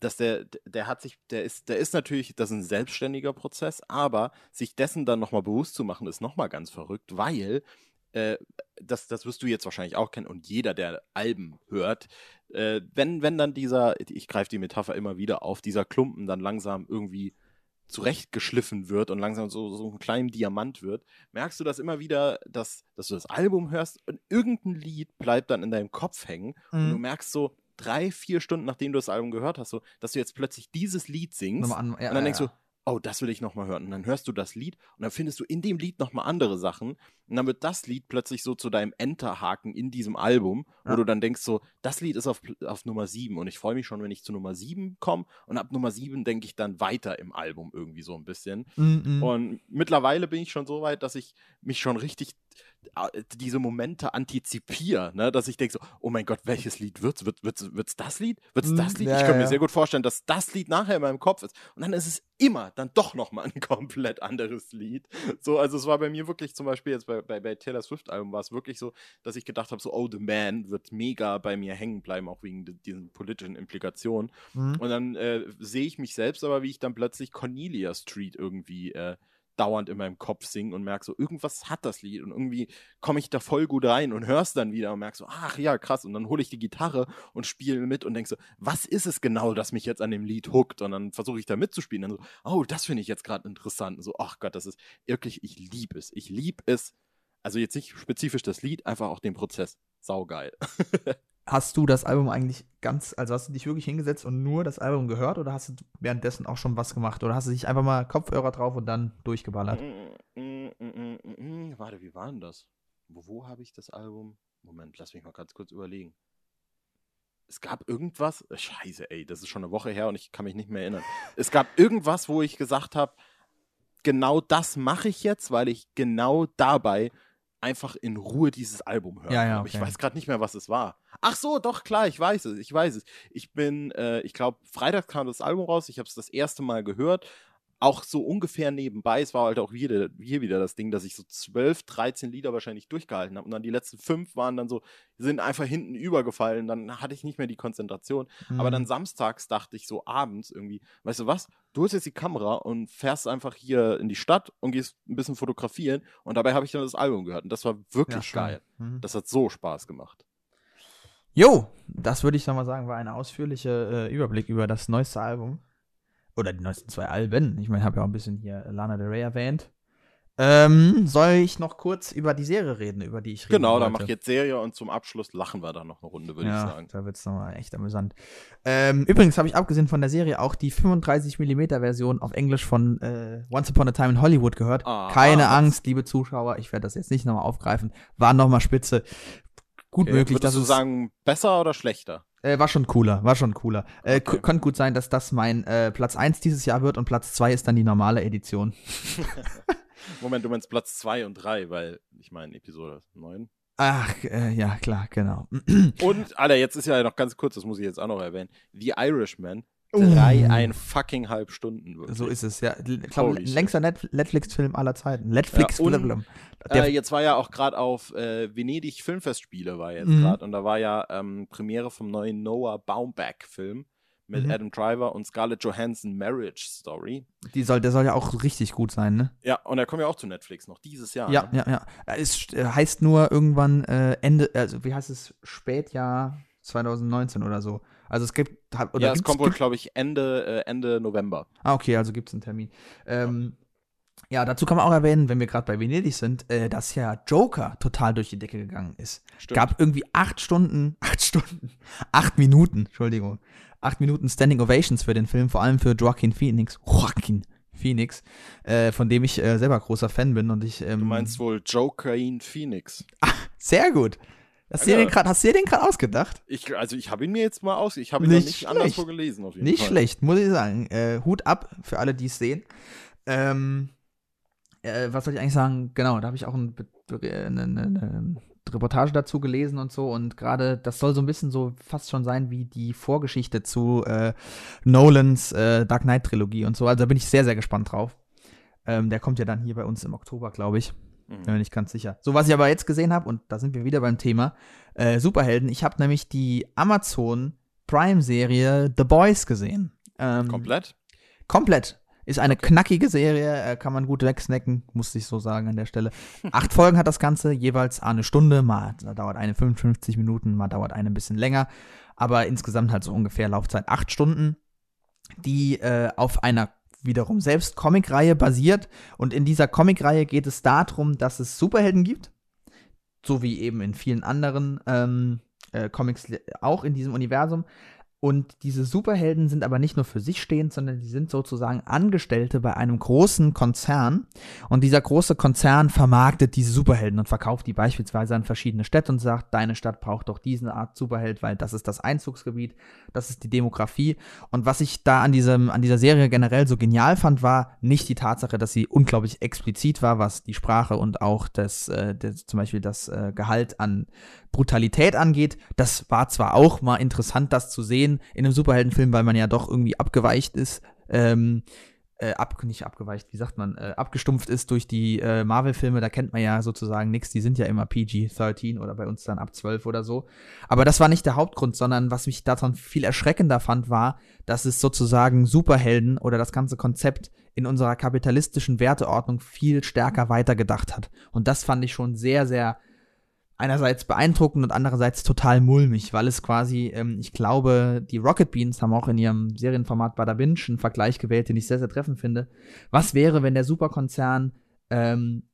dass der, der hat sich, der ist, der ist natürlich, das ist ein selbstständiger Prozess, aber sich dessen dann nochmal bewusst zu machen, ist nochmal ganz verrückt, weil äh, das, das wirst du jetzt wahrscheinlich auch kennen und jeder, der Alben hört, äh, wenn, wenn dann dieser, ich greife die Metapher immer wieder auf, dieser Klumpen dann langsam irgendwie zurechtgeschliffen wird und langsam so, so ein kleiner Diamant wird, merkst du das immer wieder, dass, dass du das Album hörst und irgendein Lied bleibt dann in deinem Kopf hängen und du Mhm. merkst so drei, vier Stunden, nachdem du das Album gehört hast, so, dass du jetzt plötzlich dieses Lied singst an, ja, und dann ja, denkst du, oh, das will ich nochmal hören. Und dann hörst du das Lied und dann findest du in dem Lied nochmal andere Sachen. Und dann wird das Lied plötzlich so zu deinem Enterhaken in diesem Album, wo Ja. du dann denkst so, das Lied ist auf, auf Nummer 7 und ich freue mich schon, wenn ich zu Nummer 7 komme und ab Nummer 7 denke ich dann weiter im Album irgendwie so ein bisschen. Mm, mm. Und mittlerweile bin ich schon so weit, dass ich mich schon richtig diese Momente antizipiere, ne? dass ich denke so, oh mein Gott, welches Lied wird's? Wird, wird's, wird's das Lied? Wird's Mm, das Lied? ja, ich kann ja, mir sehr gut vorstellen, dass das Lied nachher in meinem Kopf ist. Und dann ist es immer dann doch nochmal ein komplett anderes Lied. So, also es war bei mir wirklich zum Beispiel jetzt bei, bei, bei Taylor Swift Album war es wirklich so, dass ich gedacht habe, so, oh, The Man wird mega bei mir hängen bleiben, auch wegen di- diesen politischen Implikationen. Mhm. Und dann äh, sehe ich mich selbst aber, wie ich dann plötzlich Cornelia Street irgendwie äh, dauernd in meinem Kopf singe und merke so, irgendwas hat das Lied und irgendwie komme ich da voll gut rein und hör's dann wieder und merke so, ach ja, krass. Und dann hole ich die Gitarre und spiele mit und denke so, was ist es genau, das mich jetzt an dem Lied hookt? Und dann versuche ich da mitzuspielen. Dann so, oh, das finde ich jetzt gerade interessant. Und so, ach Gott, das ist wirklich, ich liebe es. Ich liebe es. Also jetzt nicht spezifisch das Lied, einfach auch den Prozess. Saugeil. Hast du das Album eigentlich ganz, also hast du dich wirklich hingesetzt und nur das Album gehört oder hast du währenddessen auch schon was gemacht? Oder hast du dich einfach mal Kopfhörer drauf und dann durchgeballert? Mm, mm, mm, mm, mm. Warte, wie war denn das? Wo, wo habe ich das Album? Moment, lass mich mal ganz kurz überlegen. Es gab irgendwas. Scheiße, ey, das ist schon eine Woche her und ich kann mich nicht mehr erinnern. Es gab irgendwas, wo ich gesagt habe, genau das mache ich jetzt, weil ich genau dabei einfach in Ruhe dieses Album höre. Ja, ja, Aber ich okay. weiß gerade nicht mehr, was es war. Ach so, doch, klar, ich weiß es, ich weiß es. Ich bin, äh, ich glaube, Freitag kam das Album raus, ich habe es das erste Mal gehört. Auch so ungefähr nebenbei, es war halt auch hier, hier wieder das Ding, dass ich so 12, 13 Lieder wahrscheinlich durchgehalten habe und dann die letzten fünf waren dann so, sind einfach hinten übergefallen, dann hatte ich nicht mehr die Konzentration. Mhm. Aber dann samstags dachte ich so abends irgendwie, weißt du was, du holst jetzt die Kamera und fährst einfach hier in die Stadt und gehst ein bisschen fotografieren und dabei habe ich dann das Album gehört und das war wirklich ja, geil. Mhm. Das hat so Spaß gemacht. Jo, das würde ich nochmal sagen, war ein ausführlicher äh, Überblick über das neueste Album. Oder die neuesten zwei Alben. Ich meine, ich habe ja auch ein bisschen hier Lana Del Rey erwähnt. Ähm, soll ich noch kurz über die Serie reden, über die ich rede? Genau, da mache ich jetzt Serie und zum Abschluss lachen wir dann noch eine Runde, würde ja, ich sagen. Da wird es nochmal echt amüsant. Ähm, übrigens habe ich abgesehen von der Serie auch die 35mm Version auf Englisch von äh, Once Upon a Time in Hollywood gehört. Ah, Keine ah, Angst, liebe Zuschauer, ich werde das jetzt nicht nochmal aufgreifen. War nochmal spitze. Gut okay, möglich, dass du sagen, besser oder schlechter? Äh, war schon cooler, war schon cooler. Äh, okay. Könnte gut sein, dass das mein äh, Platz 1 dieses Jahr wird und Platz 2 ist dann die normale Edition. Moment, du meinst Platz 2 und 3, weil ich meine Episode 9. Ach, äh, ja, klar, genau. und, Alter, jetzt ist ja noch ganz kurz, das muss ich jetzt auch noch erwähnen. The Irishman Drei uh. ein fucking halb Stunden. Wirklich. So ist es, ja. Ich glaube, längster Netflix-Film aller Zeiten. Netflix-Film. Ja, äh, jetzt war ja auch gerade auf äh, Venedig Filmfestspiele war jetzt mhm. gerade und da war ja ähm, Premiere vom neuen Noah Baumbach-Film mit mhm. Adam Driver und Scarlett Johansson Marriage Story. Die soll, der soll ja auch richtig gut sein, ne? Ja, und er kommt ja auch zu Netflix noch dieses Jahr. Ja, ne? ja, ja. Es äh, heißt nur irgendwann äh, Ende, also wie heißt es, Spätjahr 2019 oder so. Also es gibt. Oder ja, es kommt wohl, glaube ich, Ende, äh, Ende November. Ah, okay, also gibt es einen Termin. Ähm, ja. ja. dazu kann man auch erwähnen, wenn wir gerade bei Venedig sind, äh, dass ja Joker total durch die Decke gegangen ist. Stimmt. Gab irgendwie acht Stunden, acht Stunden, acht Minuten, Entschuldigung, acht Minuten Standing Ovations für den Film, vor allem für Joaquin Phoenix. Joaquin Phoenix, äh, von dem ich äh, selber großer Fan bin und ich. Ähm, du meinst wohl Joaquin Phoenix? Ach, sehr gut. Hast, du grad, hast du dir den gerade ausgedacht? Ich, also ich habe ihn mir jetzt mal aus, ich habe ihn nicht, nicht anderswo gelesen. Auf jeden nicht Fall. schlecht, muss ich sagen. Äh, Hut ab für alle, die es sehen. Ähm, äh, was soll ich eigentlich sagen? Genau, da habe ich auch ein, eine, eine, eine, Reportage dazu gelesen und so. Und gerade das soll so ein bisschen so fast schon sein wie die Vorgeschichte zu äh, Nolans äh, Dark Knight Trilogie und so. Also da bin ich sehr, sehr gespannt drauf. Ähm, der kommt ja dann hier bei uns im Oktober, glaube ich. Mhm. Bin mir nicht ganz sicher. So, was ich aber jetzt gesehen habe, und da sind wir wieder beim Thema äh, Superhelden. Ich habe nämlich die Amazon Prime-Serie The Boys gesehen. Ähm, komplett? Komplett. Ist eine okay. knackige Serie, äh, kann man gut wegsnacken, muss ich so sagen an der Stelle. Acht Folgen hat das Ganze, jeweils eine Stunde, mal dauert eine 55 Minuten, mal dauert eine ein bisschen länger, aber insgesamt halt so ungefähr Laufzeit acht Stunden, die äh, auf einer wiederum selbst Comicreihe basiert. Und in dieser Comicreihe geht es darum, dass es Superhelden gibt. So wie eben in vielen anderen ähm, äh, Comics auch in diesem Universum. Und diese Superhelden sind aber nicht nur für sich stehend, sondern die sind sozusagen Angestellte bei einem großen Konzern. Und dieser große Konzern vermarktet diese Superhelden und verkauft die beispielsweise an verschiedene Städte und sagt, deine Stadt braucht doch diese Art Superheld, weil das ist das Einzugsgebiet, das ist die Demografie. Und was ich da an, diesem, an dieser Serie generell so genial fand, war nicht die Tatsache, dass sie unglaublich explizit war, was die Sprache und auch das, äh, das zum Beispiel das äh, Gehalt an Brutalität angeht. Das war zwar auch mal interessant, das zu sehen in einem Superheldenfilm, weil man ja doch irgendwie abgeweicht ist. Ähm, äh, ab, nicht abgeweicht, wie sagt man, äh, abgestumpft ist durch die äh, Marvel-Filme, da kennt man ja sozusagen nichts, die sind ja immer PG-13 oder bei uns dann ab 12 oder so. Aber das war nicht der Hauptgrund, sondern was mich daran viel erschreckender fand, war, dass es sozusagen Superhelden oder das ganze Konzept in unserer kapitalistischen Werteordnung viel stärker weitergedacht hat. Und das fand ich schon sehr, sehr einerseits beeindruckend und andererseits total mulmig, weil es quasi, ähm, ich glaube, die Rocket Beans haben auch in ihrem Serienformat Bada Binge einen Vergleich gewählt, den ich sehr, sehr treffend finde. Was wäre, wenn der Superkonzern ähm,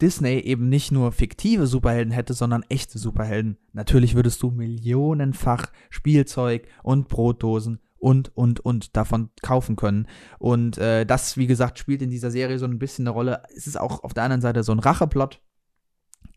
Disney eben nicht nur fiktive Superhelden hätte, sondern echte Superhelden? Natürlich würdest du millionenfach Spielzeug und Brotdosen und, und, und davon kaufen können. Und äh, das, wie gesagt, spielt in dieser Serie so ein bisschen eine Rolle. Es ist auch auf der anderen Seite so ein Racheplot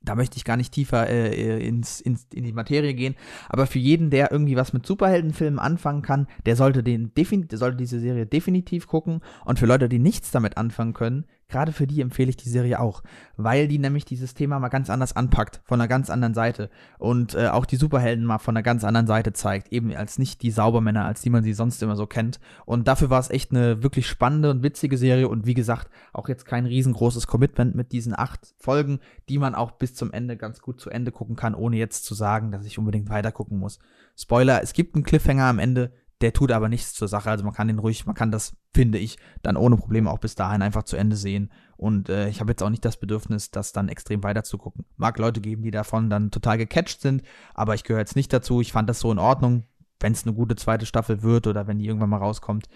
da möchte ich gar nicht tiefer äh, äh, ins, ins, in die Materie gehen. Aber für jeden, der irgendwie was mit Superheldenfilmen anfangen kann, der sollte, den der sollte diese Serie definitiv gucken. Und für Leute, die nichts damit anfangen können, gerade für die empfehle ich die Serie auch, weil die nämlich dieses Thema mal ganz anders anpackt, von einer ganz anderen Seite und äh, auch die Superhelden mal von einer ganz anderen Seite zeigt, eben als nicht die Saubermänner, als die man sie sonst immer so kennt. Und dafür war es echt eine wirklich spannende und witzige Serie und wie gesagt, auch jetzt kein riesengroßes Commitment mit diesen acht Folgen, die man auch bis zum Ende ganz gut zu Ende gucken kann, ohne jetzt zu sagen, dass ich unbedingt weiter gucken muss. Spoiler, es gibt einen Cliffhanger am Ende, der tut aber nichts zur Sache. Also man kann den ruhig, man kann das, finde ich, dann ohne Probleme auch bis dahin einfach zu Ende sehen. Und äh, ich habe jetzt auch nicht das Bedürfnis, das dann extrem weiter zu gucken. Mag Leute geben, die davon dann total gecatcht sind, aber ich gehöre jetzt nicht dazu. Ich fand das so in Ordnung. Wenn es eine gute zweite Staffel wird oder wenn die irgendwann mal rauskommt,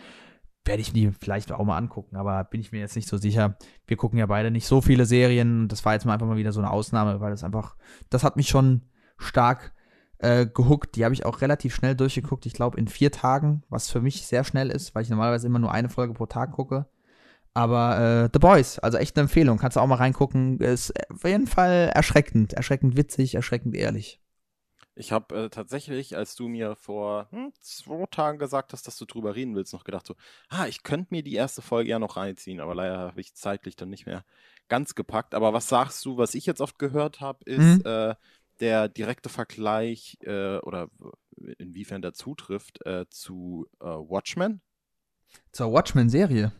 werde ich die vielleicht auch mal angucken, aber bin ich mir jetzt nicht so sicher. Wir gucken ja beide nicht so viele Serien. Das war jetzt mal einfach mal wieder so eine Ausnahme, weil das einfach, das hat mich schon stark äh, gehuckt. Die habe ich auch relativ schnell durchgeguckt. Ich glaube in vier Tagen, was für mich sehr schnell ist, weil ich normalerweise immer nur eine Folge pro Tag gucke. Aber äh, The Boys, also echt eine Empfehlung. Kannst du auch mal reingucken. Ist auf jeden Fall erschreckend. Erschreckend witzig, erschreckend ehrlich. Ich habe äh, tatsächlich, als du mir vor hm, zwei Tagen gesagt hast, dass du drüber reden willst, noch gedacht so, ah, ich könnte mir die erste Folge ja noch reinziehen, aber leider habe ich zeitlich dann nicht mehr ganz gepackt. Aber was sagst du, was ich jetzt oft gehört habe, ist, mhm. äh, der direkte Vergleich äh, oder inwiefern der zutrifft äh, zu äh, Watchmen? Zur Watchmen-Serie?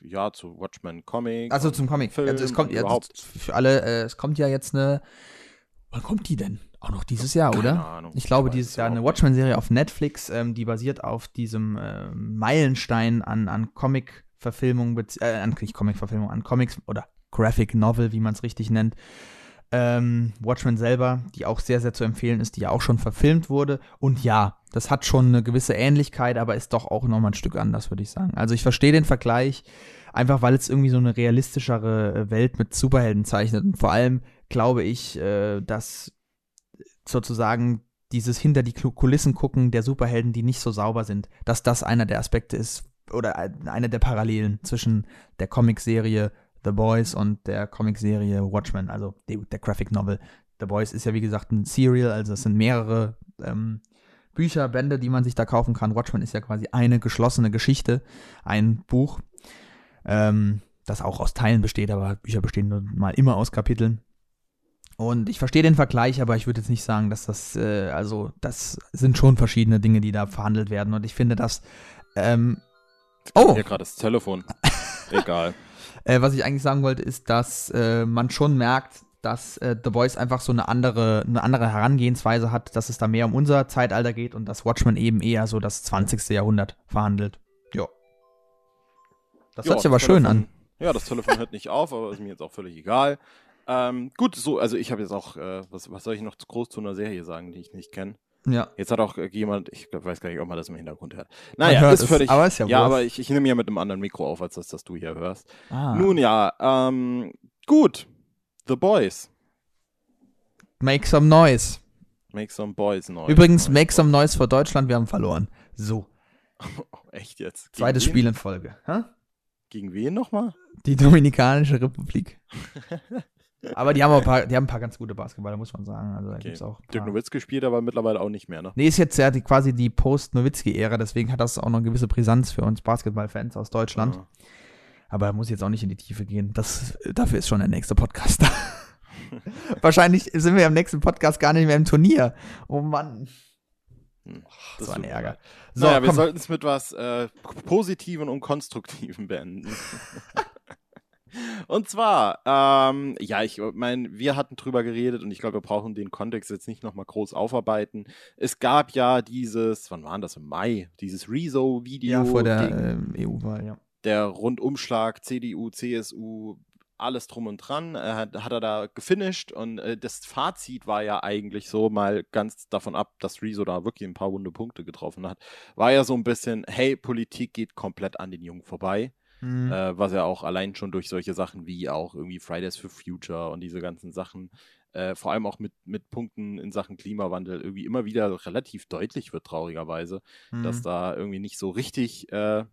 Ja, zu Watchmen Comic. Also zum Comic. Film, also es kommt ja für alle, äh, es kommt ja jetzt eine. Wann kommt die denn? Auch noch dieses Jahr, Keine oder? Ahnung. Ich glaube, dieses Jahr eine Watchmen-Serie auf Netflix, ähm, die basiert auf diesem äh, Meilenstein an, an Comic-Verfilmung, äh, an, nicht Comic-Verfilmung, an Comics oder Graphic Novel, wie man es richtig nennt, ähm, Watchmen selber, die auch sehr, sehr zu empfehlen ist, die ja auch schon verfilmt wurde. Und ja, das hat schon eine gewisse Ähnlichkeit, aber ist doch auch nochmal ein Stück anders, würde ich sagen. Also ich verstehe den Vergleich, einfach weil es irgendwie so eine realistischere äh, Welt mit Superhelden zeichnet. Und vor allem glaube ich, äh, dass sozusagen dieses hinter die Kulissen gucken der Superhelden, die nicht so sauber sind, dass das einer der Aspekte ist oder eine der Parallelen zwischen der Comicserie The Boys und der Comicserie Watchmen, also der Graphic Novel. The Boys ist ja wie gesagt ein Serial, also es sind mehrere ähm, Bücher, Bände, die man sich da kaufen kann. Watchmen ist ja quasi eine geschlossene Geschichte, ein Buch, ähm, das auch aus Teilen besteht, aber Bücher bestehen nun mal immer aus Kapiteln. Und ich verstehe den Vergleich, aber ich würde jetzt nicht sagen, dass das, äh, also das sind schon verschiedene Dinge, die da verhandelt werden. Und ich finde, dass ähm, Oh! Hier gerade das Telefon. Egal. Äh, was ich eigentlich sagen wollte, ist, dass äh, man schon merkt, dass äh, The Voice einfach so eine andere, eine andere Herangehensweise hat, dass es da mehr um unser Zeitalter geht und dass Watchmen eben eher so das 20. Jahrhundert verhandelt. Ja. Das hört sich aber schön an. Ja, das Telefon hört nicht auf, aber ist mir jetzt auch völlig egal. Ähm, gut, so, also ich habe jetzt auch, äh, was, was soll ich noch groß zu einer Serie sagen, die ich nicht kenne? Ja. Jetzt hat auch jemand, ich weiß gar nicht, ob man das im Hintergrund hört. Naja, hört ist völlig. aber ist ja, ja aber ich, ich nehme ja mit einem anderen Mikro auf, als das, das du hier hörst. Ah. Nun ja, ähm, gut. The Boys. Make some noise. Make some boys noise. Übrigens, make some noise für Deutschland, wir haben verloren. So. Echt jetzt? Gegen Zweites wen? Spiel in Folge. Hä? Gegen wen nochmal? Die Dominikanische Republik. Aber die haben auch ein paar, die haben ein paar ganz gute Basketballer, muss man sagen. Also da okay. gibt's auch Dirk Nowitzki spielt aber mittlerweile auch nicht mehr, ne? Nee, ist jetzt ja die, quasi die Post-Nowitzki-Ära, deswegen hat das auch noch eine gewisse Brisanz für uns Basketballfans aus Deutschland. Ja. Aber muss jetzt auch nicht in die Tiefe gehen. Das, dafür ist schon der nächste Podcast da. Wahrscheinlich sind wir im nächsten Podcast gar nicht mehr im Turnier. Oh Mann. Hm, das war ein Ärger. So, naja, wir sollten es mit was äh, Positiven und Konstruktiven beenden. Und zwar, ähm, ja, ich meine, wir hatten drüber geredet und ich glaube, wir brauchen den Kontext jetzt nicht nochmal groß aufarbeiten. Es gab ja dieses, wann war das, im Mai, dieses Rezo-Video. Ja, vor der äh, EU-Wahl, ja. Der Rundumschlag CDU, CSU, alles drum und dran, äh, hat, hat, er da gefinisht und äh, das Fazit war ja eigentlich so, mal ganz davon ab, dass Rezo da wirklich ein paar wunde Punkte getroffen hat, war ja so ein bisschen, hey, Politik geht komplett an den Jungen vorbei. Mhm. Äh, was ja auch allein schon durch solche Sachen wie auch irgendwie Fridays for Future und diese ganzen Sachen, äh, vor allem auch mit, mit Punkten in Sachen Klimawandel irgendwie immer wieder relativ deutlich wird, traurigerweise, mhm. dass da irgendwie nicht so richtig äh,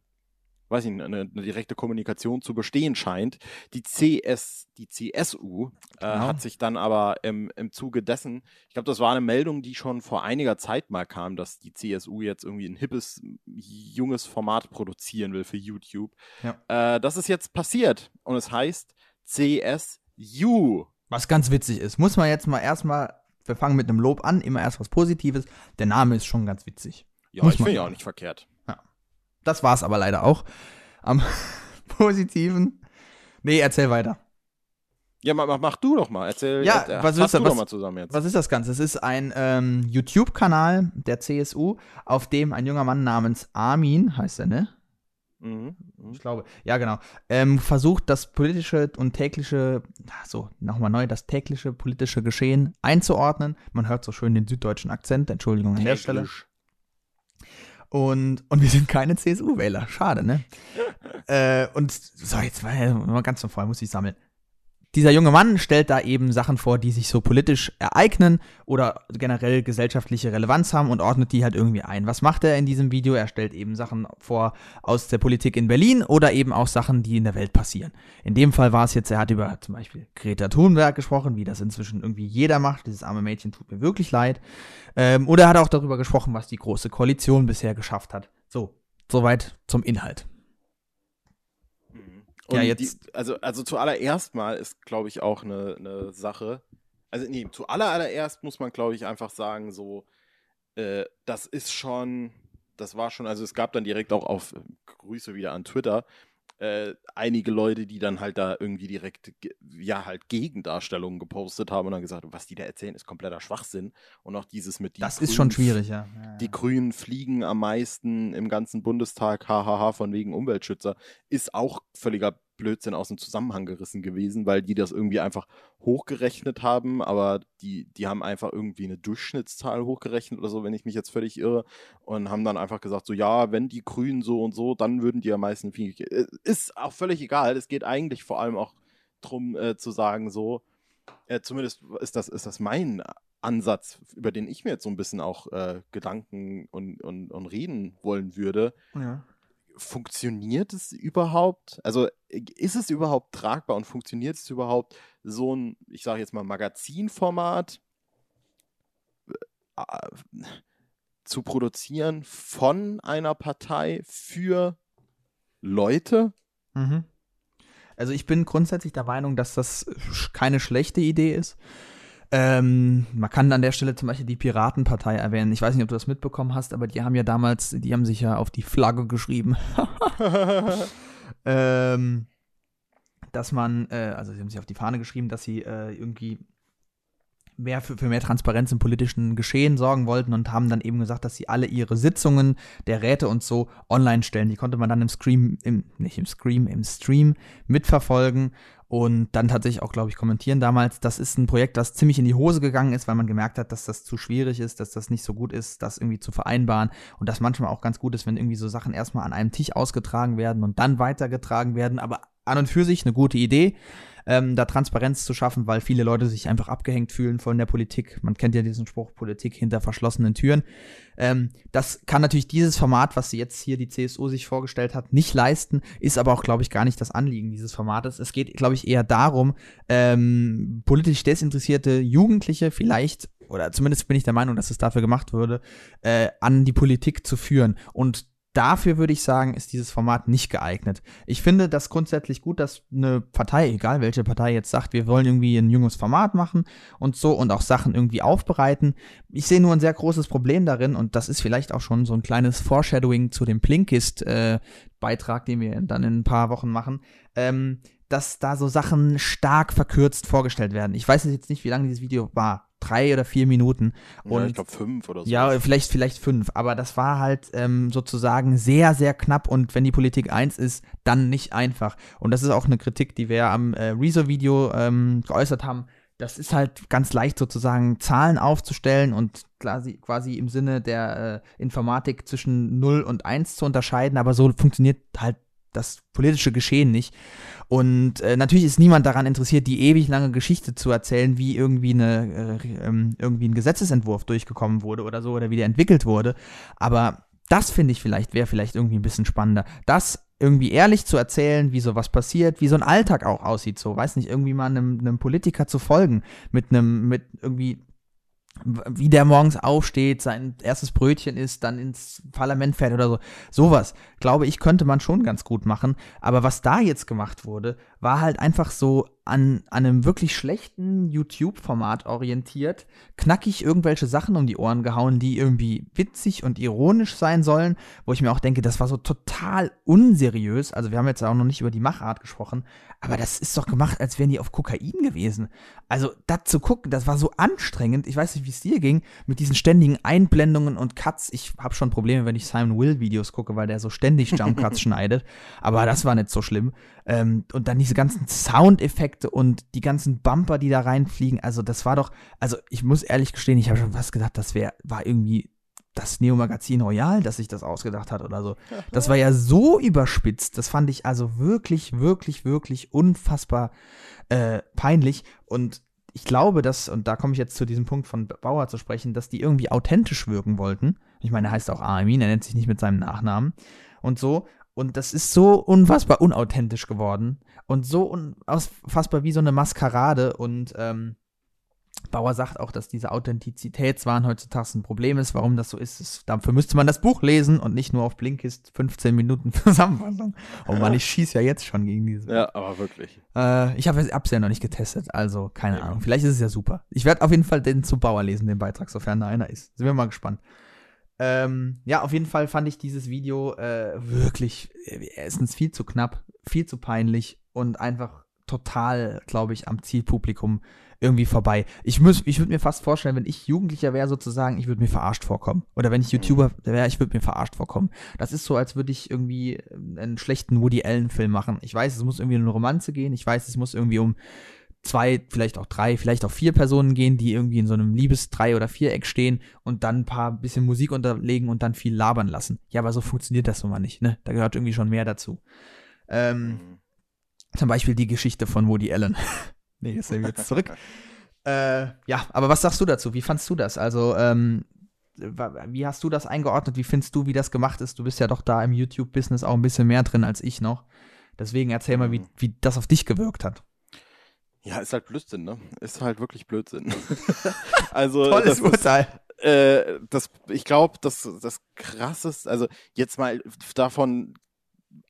weiß ich, eine, eine direkte Kommunikation zu bestehen scheint. Die CS, die CSU äh, Genau. hat sich dann aber im, im Zuge dessen, ich glaube, das war eine Meldung, die schon vor einiger Zeit mal kam, dass die CSU jetzt irgendwie ein hippes, junges Format produzieren will für YouTube. Ja. Äh, das ist jetzt passiert und es heißt CSU. Was ganz witzig ist, muss man jetzt mal erstmal, wir fangen mit einem Lob an, immer erst was Positives. Der Name ist schon ganz witzig. Ja, Muss ich finde ja auch nicht verkehrt. Das war's aber leider auch. Am Positiven. Nee, erzähl weiter. Ja, mach, mach du doch mal. Erzähl, Ja, erzähl, was du- du was- doch mal zusammen jetzt. Was ist das Ganze? Es ist ein ähm, YouTube-Kanal der CSU, auf dem ein junger Mann namens Armin, heißt er, ne? Mhm. Mhm. Ich glaube, ja, genau. Ähm, versucht, das politische und tägliche, so, nochmal neu, das tägliche politische Geschehen einzuordnen. Man hört so schön den süddeutschen Akzent, Entschuldigung an der Stelle. Und, und wir sind keine CSU-Wähler. Schade, ne? äh, und so, jetzt mal ganz von vorne, muss ich sammeln. Dieser junge Mann stellt da eben Sachen vor, die sich so politisch ereignen oder generell gesellschaftliche Relevanz haben und ordnet die halt irgendwie ein. Was macht er in diesem Video? Er stellt eben Sachen vor aus der Politik in Berlin oder eben auch Sachen, die in der Welt passieren. In dem Fall war es jetzt, er hat über zum Beispiel Greta Thunberg gesprochen, wie das inzwischen irgendwie jeder macht. Dieses arme Mädchen tut mir wirklich leid. Ähm, oder er hat auch darüber gesprochen, was die Große Koalition bisher geschafft hat. So, soweit zum Inhalt. Mhm. Ja, Und jetzt- Die, also, also zuallererst mal ist, glaube ich, auch eine, eine Sache. Also, nee, zuallererst muss man, glaube ich, einfach sagen, so, äh, das ist schon, das war schon, also es gab dann direkt auch auf äh, Grüße wieder an Twitter, äh, einige Leute, die dann halt da irgendwie direkt, ja, halt Gegendarstellungen gepostet haben und dann gesagt, was die da erzählen, ist kompletter Schwachsinn. Und auch dieses mit die Das ist schon Grünen schwierig, ja. ja, ja. die Grünen fliegen am meisten im ganzen Bundestag, hahaha, von wegen Umweltschützer, ist auch völliger Blödsinn aus dem Zusammenhang gerissen gewesen, weil die das irgendwie einfach hochgerechnet haben, aber die, die haben einfach irgendwie eine Durchschnittszahl hochgerechnet oder so, wenn ich mich jetzt völlig irre, und haben dann einfach gesagt, so ja, wenn die Grünen so und so, dann würden die am meisten fliegen. Äh, Ist auch völlig egal. Es geht eigentlich vor allem auch drum äh, zu sagen, so, äh, zumindest ist das, ist das mein Ansatz, über den ich mir jetzt so ein bisschen auch äh, Gedanken und, und, und reden wollen würde. ja. Funktioniert es überhaupt? Also äh, ist es überhaupt tragbar und funktioniert es überhaupt, so ein, ich sage jetzt mal, Magazinformat äh, zu produzieren von einer Partei für Leute? Mhm. Also ich bin grundsätzlich der Meinung, dass das keine schlechte Idee ist. Ähm, man kann an der Stelle zum Beispiel die Piratenpartei erwähnen. Ich weiß nicht, ob du das mitbekommen hast, aber die haben ja damals, die haben sich ja auf die Flagge geschrieben, ähm, dass man, äh, also sie haben sich auf die Fahne geschrieben, dass sie äh, irgendwie mehr für, für mehr Transparenz im politischen Geschehen sorgen wollten und haben dann eben gesagt, dass sie alle ihre Sitzungen der Räte und so online stellen. Die konnte man dann im Scream, im, nicht im Scream, im Stream mitverfolgen und dann tatsächlich auch, glaube ich, kommentieren damals. Das ist ein Projekt, das ziemlich in die Hose gegangen ist, weil man gemerkt hat, dass das zu schwierig ist, dass das nicht so gut ist, das irgendwie zu vereinbaren und das manchmal auch ganz gut ist, wenn irgendwie so Sachen erstmal an einem Tisch ausgetragen werden und dann weitergetragen werden, aber an und für sich eine gute Idee, ähm, da Transparenz zu schaffen, weil viele Leute sich einfach abgehängt fühlen von der Politik. Man kennt ja diesen Spruch, Politik hinter verschlossenen Türen. Ähm, das kann natürlich dieses Format, was sie jetzt hier die CSU sich vorgestellt hat, nicht leisten, ist aber auch, glaube ich, gar nicht das Anliegen dieses Formates. Es geht, glaube ich, eher darum, ähm, politisch desinteressierte Jugendliche vielleicht, oder zumindest bin ich der Meinung, dass es dafür gemacht wurde, äh, an die Politik zu führen. Und dafür würde ich sagen, ist dieses Format nicht geeignet. Ich finde das grundsätzlich gut, dass eine Partei, egal welche Partei jetzt sagt, wir wollen irgendwie ein junges Format machen und so und auch Sachen irgendwie aufbereiten. Ich sehe nur ein sehr großes Problem darin und das ist vielleicht auch schon so ein kleines Foreshadowing zu dem Blinkist-Beitrag, den wir dann in ein paar Wochen machen. Ähm, dass da so Sachen stark verkürzt vorgestellt werden. Ich weiß jetzt nicht, wie lange dieses Video war. Drei oder vier Minuten. ja, Und ich glaube fünf oder so. ja, vielleicht, vielleicht fünf, aber das war halt ähm, sozusagen sehr, sehr knapp und wenn die Politik eins ist, dann nicht einfach. Und das ist auch eine Kritik, die wir ja am äh, Rezo-Video ähm, geäußert haben. Das ist halt ganz leicht sozusagen Zahlen aufzustellen und quasi, quasi im Sinne der äh, Informatik zwischen 0 und 1 zu unterscheiden, aber so funktioniert halt das politische Geschehen nicht. Und äh, natürlich ist niemand daran interessiert, die ewig lange Geschichte zu erzählen, wie irgendwie, eine, äh, ähm, irgendwie ein Gesetzesentwurf durchgekommen wurde oder so oder wie der entwickelt wurde. Aber das finde ich vielleicht, wäre vielleicht irgendwie ein bisschen spannender. Das irgendwie ehrlich zu erzählen, wie sowas passiert, wie so ein Alltag auch aussieht, so, weiß nicht, irgendwie mal einem, einem Politiker zu folgen, mit einem, mit irgendwie wie der morgens aufsteht, sein erstes Brötchen isst, dann ins Parlament fährt oder so. Sowas, glaube ich, könnte man schon ganz gut machen. Aber was da jetzt gemacht wurde, war halt einfach so an, an einem wirklich schlechten YouTube-Format orientiert, knackig irgendwelche Sachen um die Ohren gehauen, die irgendwie witzig und ironisch sein sollen, wo ich mir auch denke, das war so total unseriös. Also wir haben jetzt auch noch nicht über die Machart gesprochen, aber das ist doch gemacht, als wären die auf Kokain gewesen. Also das zu gucken, das war so anstrengend. Ich weiß nicht, wie es dir ging, mit diesen ständigen Einblendungen und Cuts. Ich habe schon Probleme, wenn ich Simon Will Videos gucke, weil der so ständig Jump Cuts schneidet. Aber das war nicht so schlimm. Ähm, und dann diese ganzen Soundeffekte und die ganzen Bumper, die da reinfliegen. Also das war doch, also ich muss ehrlich gestehen, ich habe schon was gedacht, das wäre, war irgendwie das Neo-Magazin Royal, das sich das ausgedacht hat oder so. Das war ja so überspitzt. Das fand ich also wirklich, wirklich, wirklich unfassbar äh, peinlich. Und ich glaube, dass, und da komme ich jetzt zu diesem Punkt von Bauer zu sprechen, dass die irgendwie authentisch wirken wollten. Ich meine, er heißt auch Armin, er nennt sich nicht mit seinem Nachnamen und so. Und das ist so unfassbar unauthentisch geworden und so unfassbar wie so eine Maskerade. Und ähm, Bauer sagt auch, dass diese Authentizitätswahn heutzutage ein Problem ist. Warum das so ist, ist, dafür müsste man das Buch lesen und nicht nur auf Blinkist 15 Minuten Zusammenfassung. Oh Mann, ich schieße ja jetzt schon gegen diese. Ja, aber wirklich. Äh, ich habe es ja noch nicht getestet, also keine ja. Ahnung. Vielleicht ist es ja super. Ich werde auf jeden Fall den zu Bauer lesen, den Beitrag, sofern da einer ist. Sind wir mal gespannt. Ähm, ja, auf jeden Fall fand ich dieses Video äh, wirklich äh, erstens viel zu knapp, viel zu peinlich und einfach total, glaube ich, am Zielpublikum irgendwie vorbei. Ich, ich würde mir fast vorstellen, wenn ich Jugendlicher wäre, sozusagen, ich würde mir verarscht vorkommen. Oder wenn ich YouTuber wäre, ich würde mir verarscht vorkommen. Das ist so, als würde ich irgendwie einen schlechten Woody Allen-Film machen. Ich weiß, es muss irgendwie um eine Romanze gehen. Ich weiß, es muss irgendwie um zwei, vielleicht auch drei, vielleicht auch vier Personen gehen, die irgendwie in so einem Liebes-Drei- oder Viereck stehen und dann ein paar bisschen Musik unterlegen und dann viel labern lassen. Ja, aber so funktioniert das nun mal nicht, ne? Da gehört irgendwie schon mehr dazu. Ähm, mhm. Zum Beispiel die Geschichte von Woody Allen. Nee, jetzt nehme ich jetzt zurück. äh, ja, aber was sagst du dazu? Wie fandst du das? Also, ähm, wie hast du das eingeordnet? Wie findest du, wie das gemacht ist? Du bist ja doch da im YouTube-Business auch ein bisschen mehr drin als ich noch. Deswegen erzähl mal, wie, mhm. wie das auf dich gewirkt hat. Ja, ist halt Blödsinn, ne? Ist halt wirklich Blödsinn. also, Tolles das Urteil. Ist, äh, das, ich glaube, das, das krasseste, also jetzt mal davon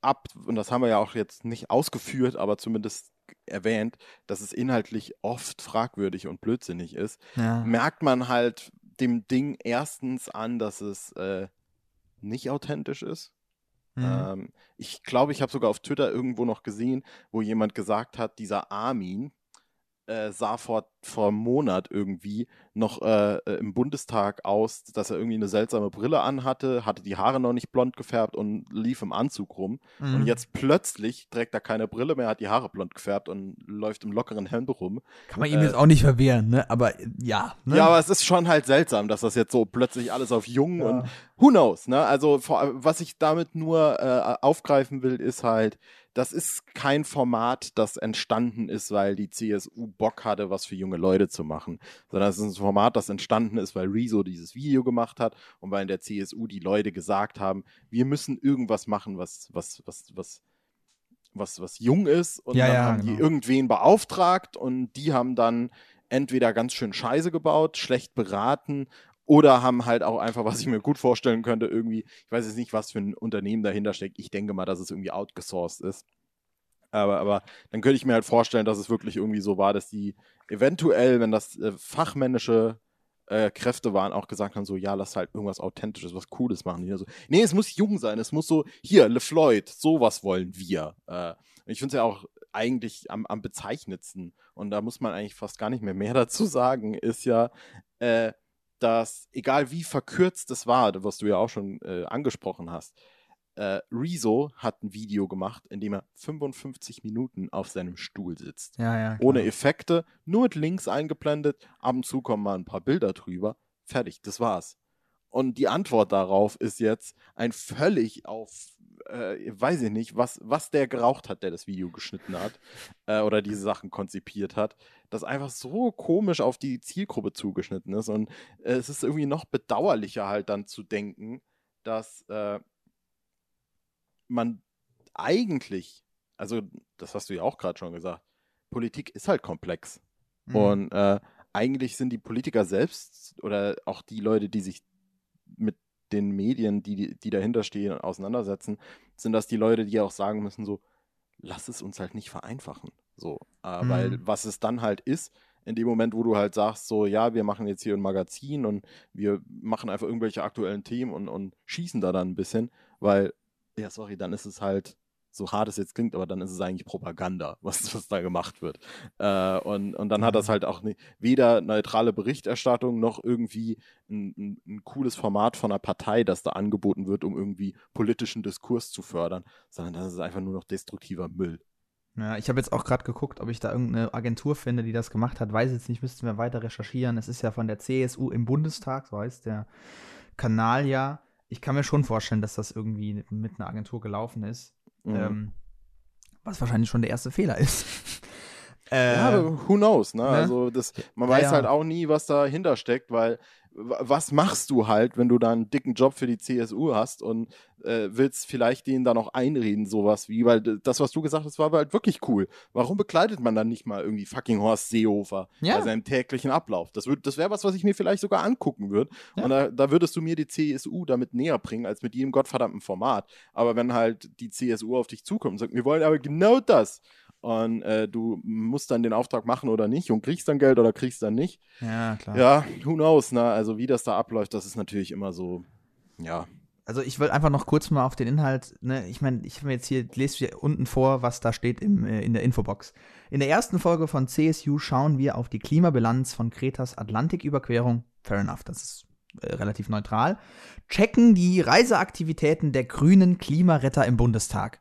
ab, und das haben wir ja auch jetzt nicht ausgeführt, aber zumindest erwähnt, dass es inhaltlich oft fragwürdig und blödsinnig ist, ja. merkt man halt dem Ding erstens an, dass es äh, nicht authentisch ist. Mhm. Ähm, ich glaube, ich habe sogar auf Twitter irgendwo noch gesehen, wo jemand gesagt hat, dieser Armin, äh, sah vor, vor einem Monat irgendwie noch äh, äh, im Bundestag aus, dass er irgendwie eine seltsame Brille anhatte, hatte die Haare noch nicht blond gefärbt und lief im Anzug rum. Mhm. Und jetzt plötzlich trägt er keine Brille mehr, hat die Haare blond gefärbt und läuft im lockeren Hemd rum. Kann man ihm äh, jetzt auch nicht verwehren, ne? Aber ja. Ne? Ja, aber es ist schon halt seltsam, dass das jetzt so plötzlich alles auf jung ja. und who knows, ne? Also was ich damit nur äh, aufgreifen will, ist halt, das ist kein Format, das entstanden ist, weil die CSU Bock hatte, was für junge Leute zu machen, sondern es ist ein Format, das entstanden ist, weil Rezo dieses Video gemacht hat und weil in der CSU die Leute gesagt haben, wir müssen irgendwas machen, was, was, was, was, was, was jung ist und ja, dann ja, haben genau. die irgendwen beauftragt und die haben dann entweder ganz schön Scheiße gebaut, schlecht beraten oder haben halt auch einfach, was ich mir gut vorstellen könnte, irgendwie, ich weiß jetzt nicht, was für ein Unternehmen dahinter steckt. Ich denke mal, dass es irgendwie outgesourced ist. Aber, aber dann könnte ich mir halt vorstellen, dass es wirklich irgendwie so war, dass die eventuell, wenn das äh, fachmännische äh, Kräfte waren, auch gesagt haben, so, ja, lass halt irgendwas Authentisches, was Cooles machen. Die so, nee, es muss jung sein, es muss so, hier, LeFloid, sowas wollen wir. Äh, ich finde es ja auch eigentlich am, am bezeichnetsten, und da muss man eigentlich fast gar nicht mehr mehr dazu sagen, ist ja, äh, dass egal wie verkürzt es war, was du ja auch schon äh, angesprochen hast, äh, Rezo hat ein Video gemacht, in dem er 55 Minuten auf seinem Stuhl sitzt. Ja, ja, Ohne Effekte, nur mit Links eingeblendet, ab und zu kommen mal ein paar Bilder drüber. Fertig, das war's. Und die Antwort darauf ist jetzt ein völlig auf äh, weiß ich nicht, was, was der geraucht hat, der das Video geschnitten hat äh, oder diese Sachen konzipiert hat, das einfach so komisch auf die Zielgruppe zugeschnitten ist. Und äh, es ist irgendwie noch bedauerlicher halt dann zu denken, dass äh, man eigentlich, also das hast du ja auch gerade schon gesagt, Politik ist halt komplex. Mhm. Und äh, eigentlich sind die Politiker selbst oder auch die Leute, die sich mit den Medien, die, die dahinter stehen, auseinandersetzen, sind das die Leute, die auch sagen müssen, so, lass es uns halt nicht vereinfachen. So, äh, Mhm. weil was es dann halt ist, in dem Moment, wo du halt sagst, so, ja, wir machen jetzt hier ein Magazin und wir machen einfach irgendwelche aktuellen Themen und, und schießen da dann ein bisschen, weil, ja, sorry, dann ist es halt, so hart es jetzt klingt, aber dann ist es eigentlich Propaganda, was, was da gemacht wird. Äh, und, und dann hat das Mhm. halt auch nie, weder neutrale Berichterstattung noch irgendwie ein, ein, ein cooles Format von einer Partei, das da angeboten wird, um irgendwie politischen Diskurs zu fördern, sondern das ist einfach nur noch destruktiver Müll. Ja, ich habe jetzt auch gerade geguckt, ob ich da irgendeine Agentur finde, die das gemacht hat. Weiß jetzt nicht, müssten wir weiter recherchieren. Es ist ja von der CSU im Bundestag, so heißt der Kanal ja. Ich kann mir schon vorstellen, dass das irgendwie mit einer Agentur gelaufen ist. Mhm. Ähm, was wahrscheinlich schon der erste Fehler ist. äh, Ja, who knows, ne? ne? Also das, man weiß ja. halt auch nie, was dahinter steckt, weil was machst du halt, wenn du da einen dicken Job für die CSU hast und äh, willst vielleicht denen da noch einreden, sowas wie, weil das, was du gesagt hast, war halt wirklich cool. Warum bekleidet man dann nicht mal irgendwie fucking Horst Seehofer Ja. bei seinem täglichen Ablauf? Das, würd- das wäre was, was ich mir vielleicht sogar angucken würde. Ja. Und da, da würdest du mir die CSU damit näher bringen, als mit jedem gottverdammten Format. Aber wenn halt die CSU auf dich zukommt und sagt, wir wollen aber genau das, und äh, du musst dann den Auftrag machen oder nicht und kriegst dann Geld oder kriegst dann nicht. ja, klar. Ja, who knows, ne? Also wie das da abläuft, das ist natürlich immer so, ja. Also ich will einfach noch kurz mal auf den Inhalt, ne, ich meine, ich habe mir jetzt hier, lese hier unten vor, was da steht im, äh, in der Infobox. In der ersten Folge von CSU schauen wir auf die Klimabilanz von Kretas Atlantiküberquerung. Fair enough, das ist äh, relativ neutral. Checken die Reiseaktivitäten der grünen Klimaretter im Bundestag.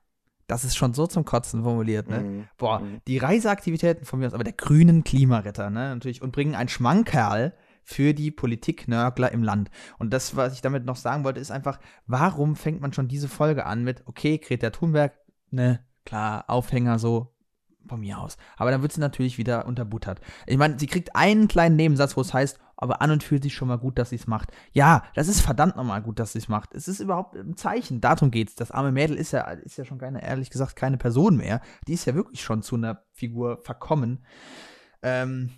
Das ist schon so zum Kotzen formuliert, ne? Mhm. Boah, Mhm. die Reiseaktivitäten von mir aus, aber der grünen Klimaretter, ne, natürlich, und bringen einen Schmankerl für die Politiknörgler im Land. Und das, was ich damit noch sagen wollte, ist einfach, warum fängt man schon diese Folge an mit, okay, Greta Thunberg, ne, klar, Aufhänger so, von mir aus. Aber dann wird sie natürlich wieder unterbuttert. Ich meine, sie kriegt einen kleinen Nebensatz, wo es heißt, aber an und für sich schon mal gut, dass sie es macht. Ja, das ist verdammt nochmal gut, dass sie es macht. Es ist überhaupt ein Zeichen. Darum geht's. Das arme Mädel ist ja, ist ja schon keine, ehrlich gesagt, keine Person mehr. Die ist ja wirklich schon zu einer Figur verkommen. Ähm,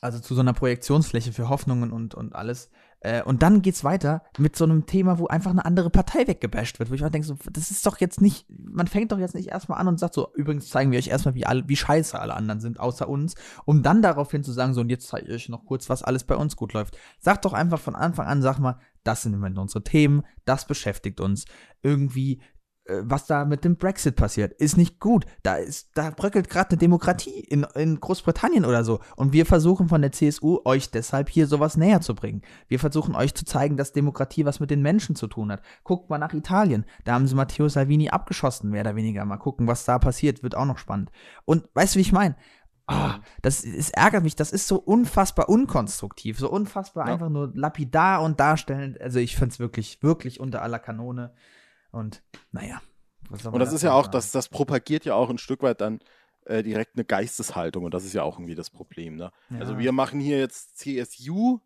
also zu so einer Projektionsfläche für Hoffnungen und, und alles. Äh, und dann geht's weiter mit so einem Thema, wo einfach eine andere Partei weggebasht wird, wo ich mir denke, so, das ist doch jetzt nicht, man fängt doch jetzt nicht erstmal an und sagt so, übrigens zeigen wir euch erstmal, wie, alle, wie scheiße alle anderen sind, außer uns, um dann daraufhin zu sagen, so, und jetzt zeige ich euch noch kurz, was alles bei uns gut läuft. Sagt doch einfach von Anfang an, sag mal, das sind im Moment unsere Themen, das beschäftigt uns. Irgendwie was da mit dem Brexit passiert, ist nicht gut. Da ist, da bröckelt gerade eine Demokratie in, in Großbritannien oder so. Und wir versuchen von der CSU euch deshalb hier sowas näher zu bringen. Wir versuchen euch zu zeigen, dass Demokratie was mit den Menschen zu tun hat. Guckt mal nach Italien. Da haben sie Matteo Salvini abgeschossen, mehr oder weniger. Mal gucken, was da passiert. Wird auch noch spannend. Und weißt du, wie ich meine? Ah, das es ärgert mich, das ist so unfassbar unkonstruktiv, so unfassbar Ja. einfach nur lapidar und darstellend. Also ich finde es wirklich, wirklich unter aller Kanone. Und naja. Und das ist ja auch, das, das propagiert ja auch ein Stück weit dann äh, direkt eine Geisteshaltung und das ist ja auch irgendwie das Problem. Ne? Also Ja. wir machen hier jetzt CSU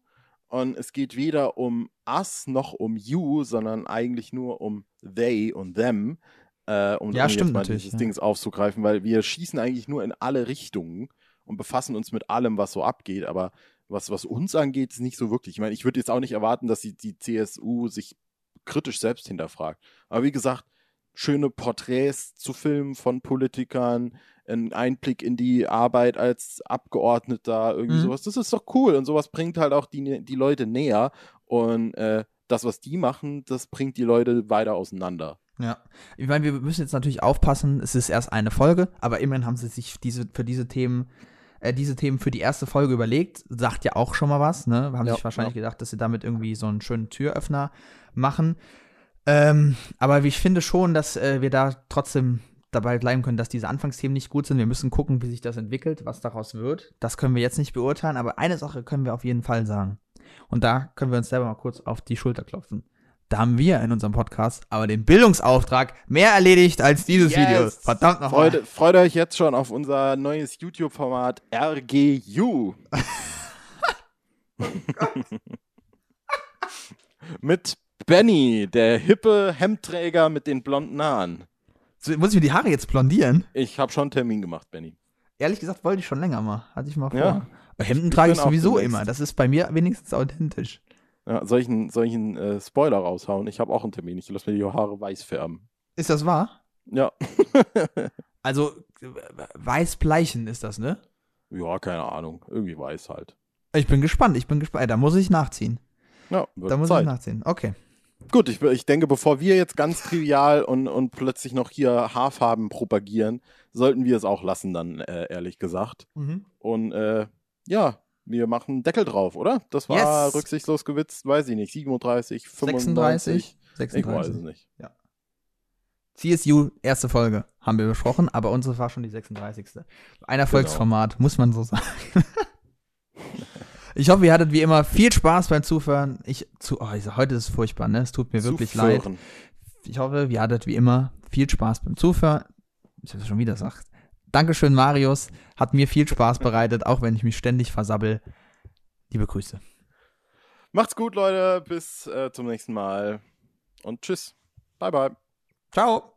und es geht weder um us noch um you, sondern eigentlich nur um they und them, äh, um, Ja, um stimmt jetzt mal natürlich, dieses ja. Dings aufzugreifen, weil wir schießen eigentlich nur in alle Richtungen und befassen uns mit allem, was so abgeht, aber was, was uns angeht, ist nicht so wirklich. Ich meine, ich würde jetzt auch nicht erwarten, dass die, die CSU sich kritisch selbst hinterfragt. Aber wie gesagt, schöne Porträts zu filmen von Politikern, ein Einblick in die Arbeit als Abgeordneter, irgendwie Mhm. sowas. Das ist doch cool und sowas bringt halt auch die, die Leute näher und äh, das, was die machen, das bringt die Leute weiter auseinander. Ja, ich meine, wir müssen jetzt natürlich aufpassen, es ist erst eine Folge, aber immerhin haben sie sich diese, für diese Themen, äh, diese Themen für die erste Folge überlegt. Sagt ja auch schon mal was, ne? Haben Ja, sich wahrscheinlich gedacht, dass sie damit irgendwie so einen schönen Türöffner machen. Ähm, aber ich finde schon, dass äh, wir da trotzdem dabei bleiben können, dass diese Anfangsthemen nicht gut sind. Wir müssen gucken, wie sich das entwickelt, was daraus wird. Das können wir jetzt nicht beurteilen, aber eine Sache können wir auf jeden Fall sagen. Und da können wir uns selber mal kurz auf die Schulter klopfen. Da haben wir in unserem Podcast aber den Bildungsauftrag mehr erledigt als dieses Yes. Video. Verdammt nochmal. Freut, freut euch jetzt schon auf unser neues YouTube-Format RGU. Mit Benny, der hippe Hemdträger mit den blonden Haaren. So, Muss ich mir die Haare jetzt blondieren? Ich habe schon einen Termin gemacht, Benny. Ehrlich gesagt wollte ich schon länger mal. Hatte ich mal vor. Ja. Aber Hemden Ich trage ich sowieso immer. Das ist bei mir wenigstens authentisch. Ja, soll ich einen, soll ich einen äh, Spoiler raushauen? Ich habe auch einen Termin. Ich lasse mir die Haare weiß färben. Ist das wahr? Ja. Also, weiß bleichen ist das, ne? ja, keine Ahnung. Irgendwie weiß halt. Ich bin gespannt, ich bin gespannt. Da muss ich nachziehen. Ja, Da muss Zeit. ich nachziehen. Okay. Gut, ich, ich denke, bevor wir jetzt ganz trivial und, und plötzlich noch hier Haarfarben propagieren, sollten wir es auch lassen dann, äh, ehrlich gesagt. Und äh, ja, wir machen einen Deckel drauf, oder? Das war Yes. rücksichtslos gewitzt, weiß ich nicht, 37, 35. 36. Ich weiß es 36. nicht. CSU, erste Folge, haben wir besprochen, aber unsere war schon die 36. Ein Erfolgsformat, muss man so sagen. ich hoffe, ihr hattet wie immer viel Spaß beim Zuhören. Ich, zu, oh, ich- heute ist es furchtbar, ne? Es tut mir wirklich leid. Zuführen. Ich hoffe, ihr hattet wie immer viel Spaß beim Zuhören. Ich habe es schon wieder gesagt. Dankeschön, Marius. Hat mir viel Spaß bereitet, auch wenn ich mich ständig versabbel. Liebe Grüße. Macht's gut, Leute. Bis äh, zum nächsten Mal. Und tschüss. Bye, bye. Ciao.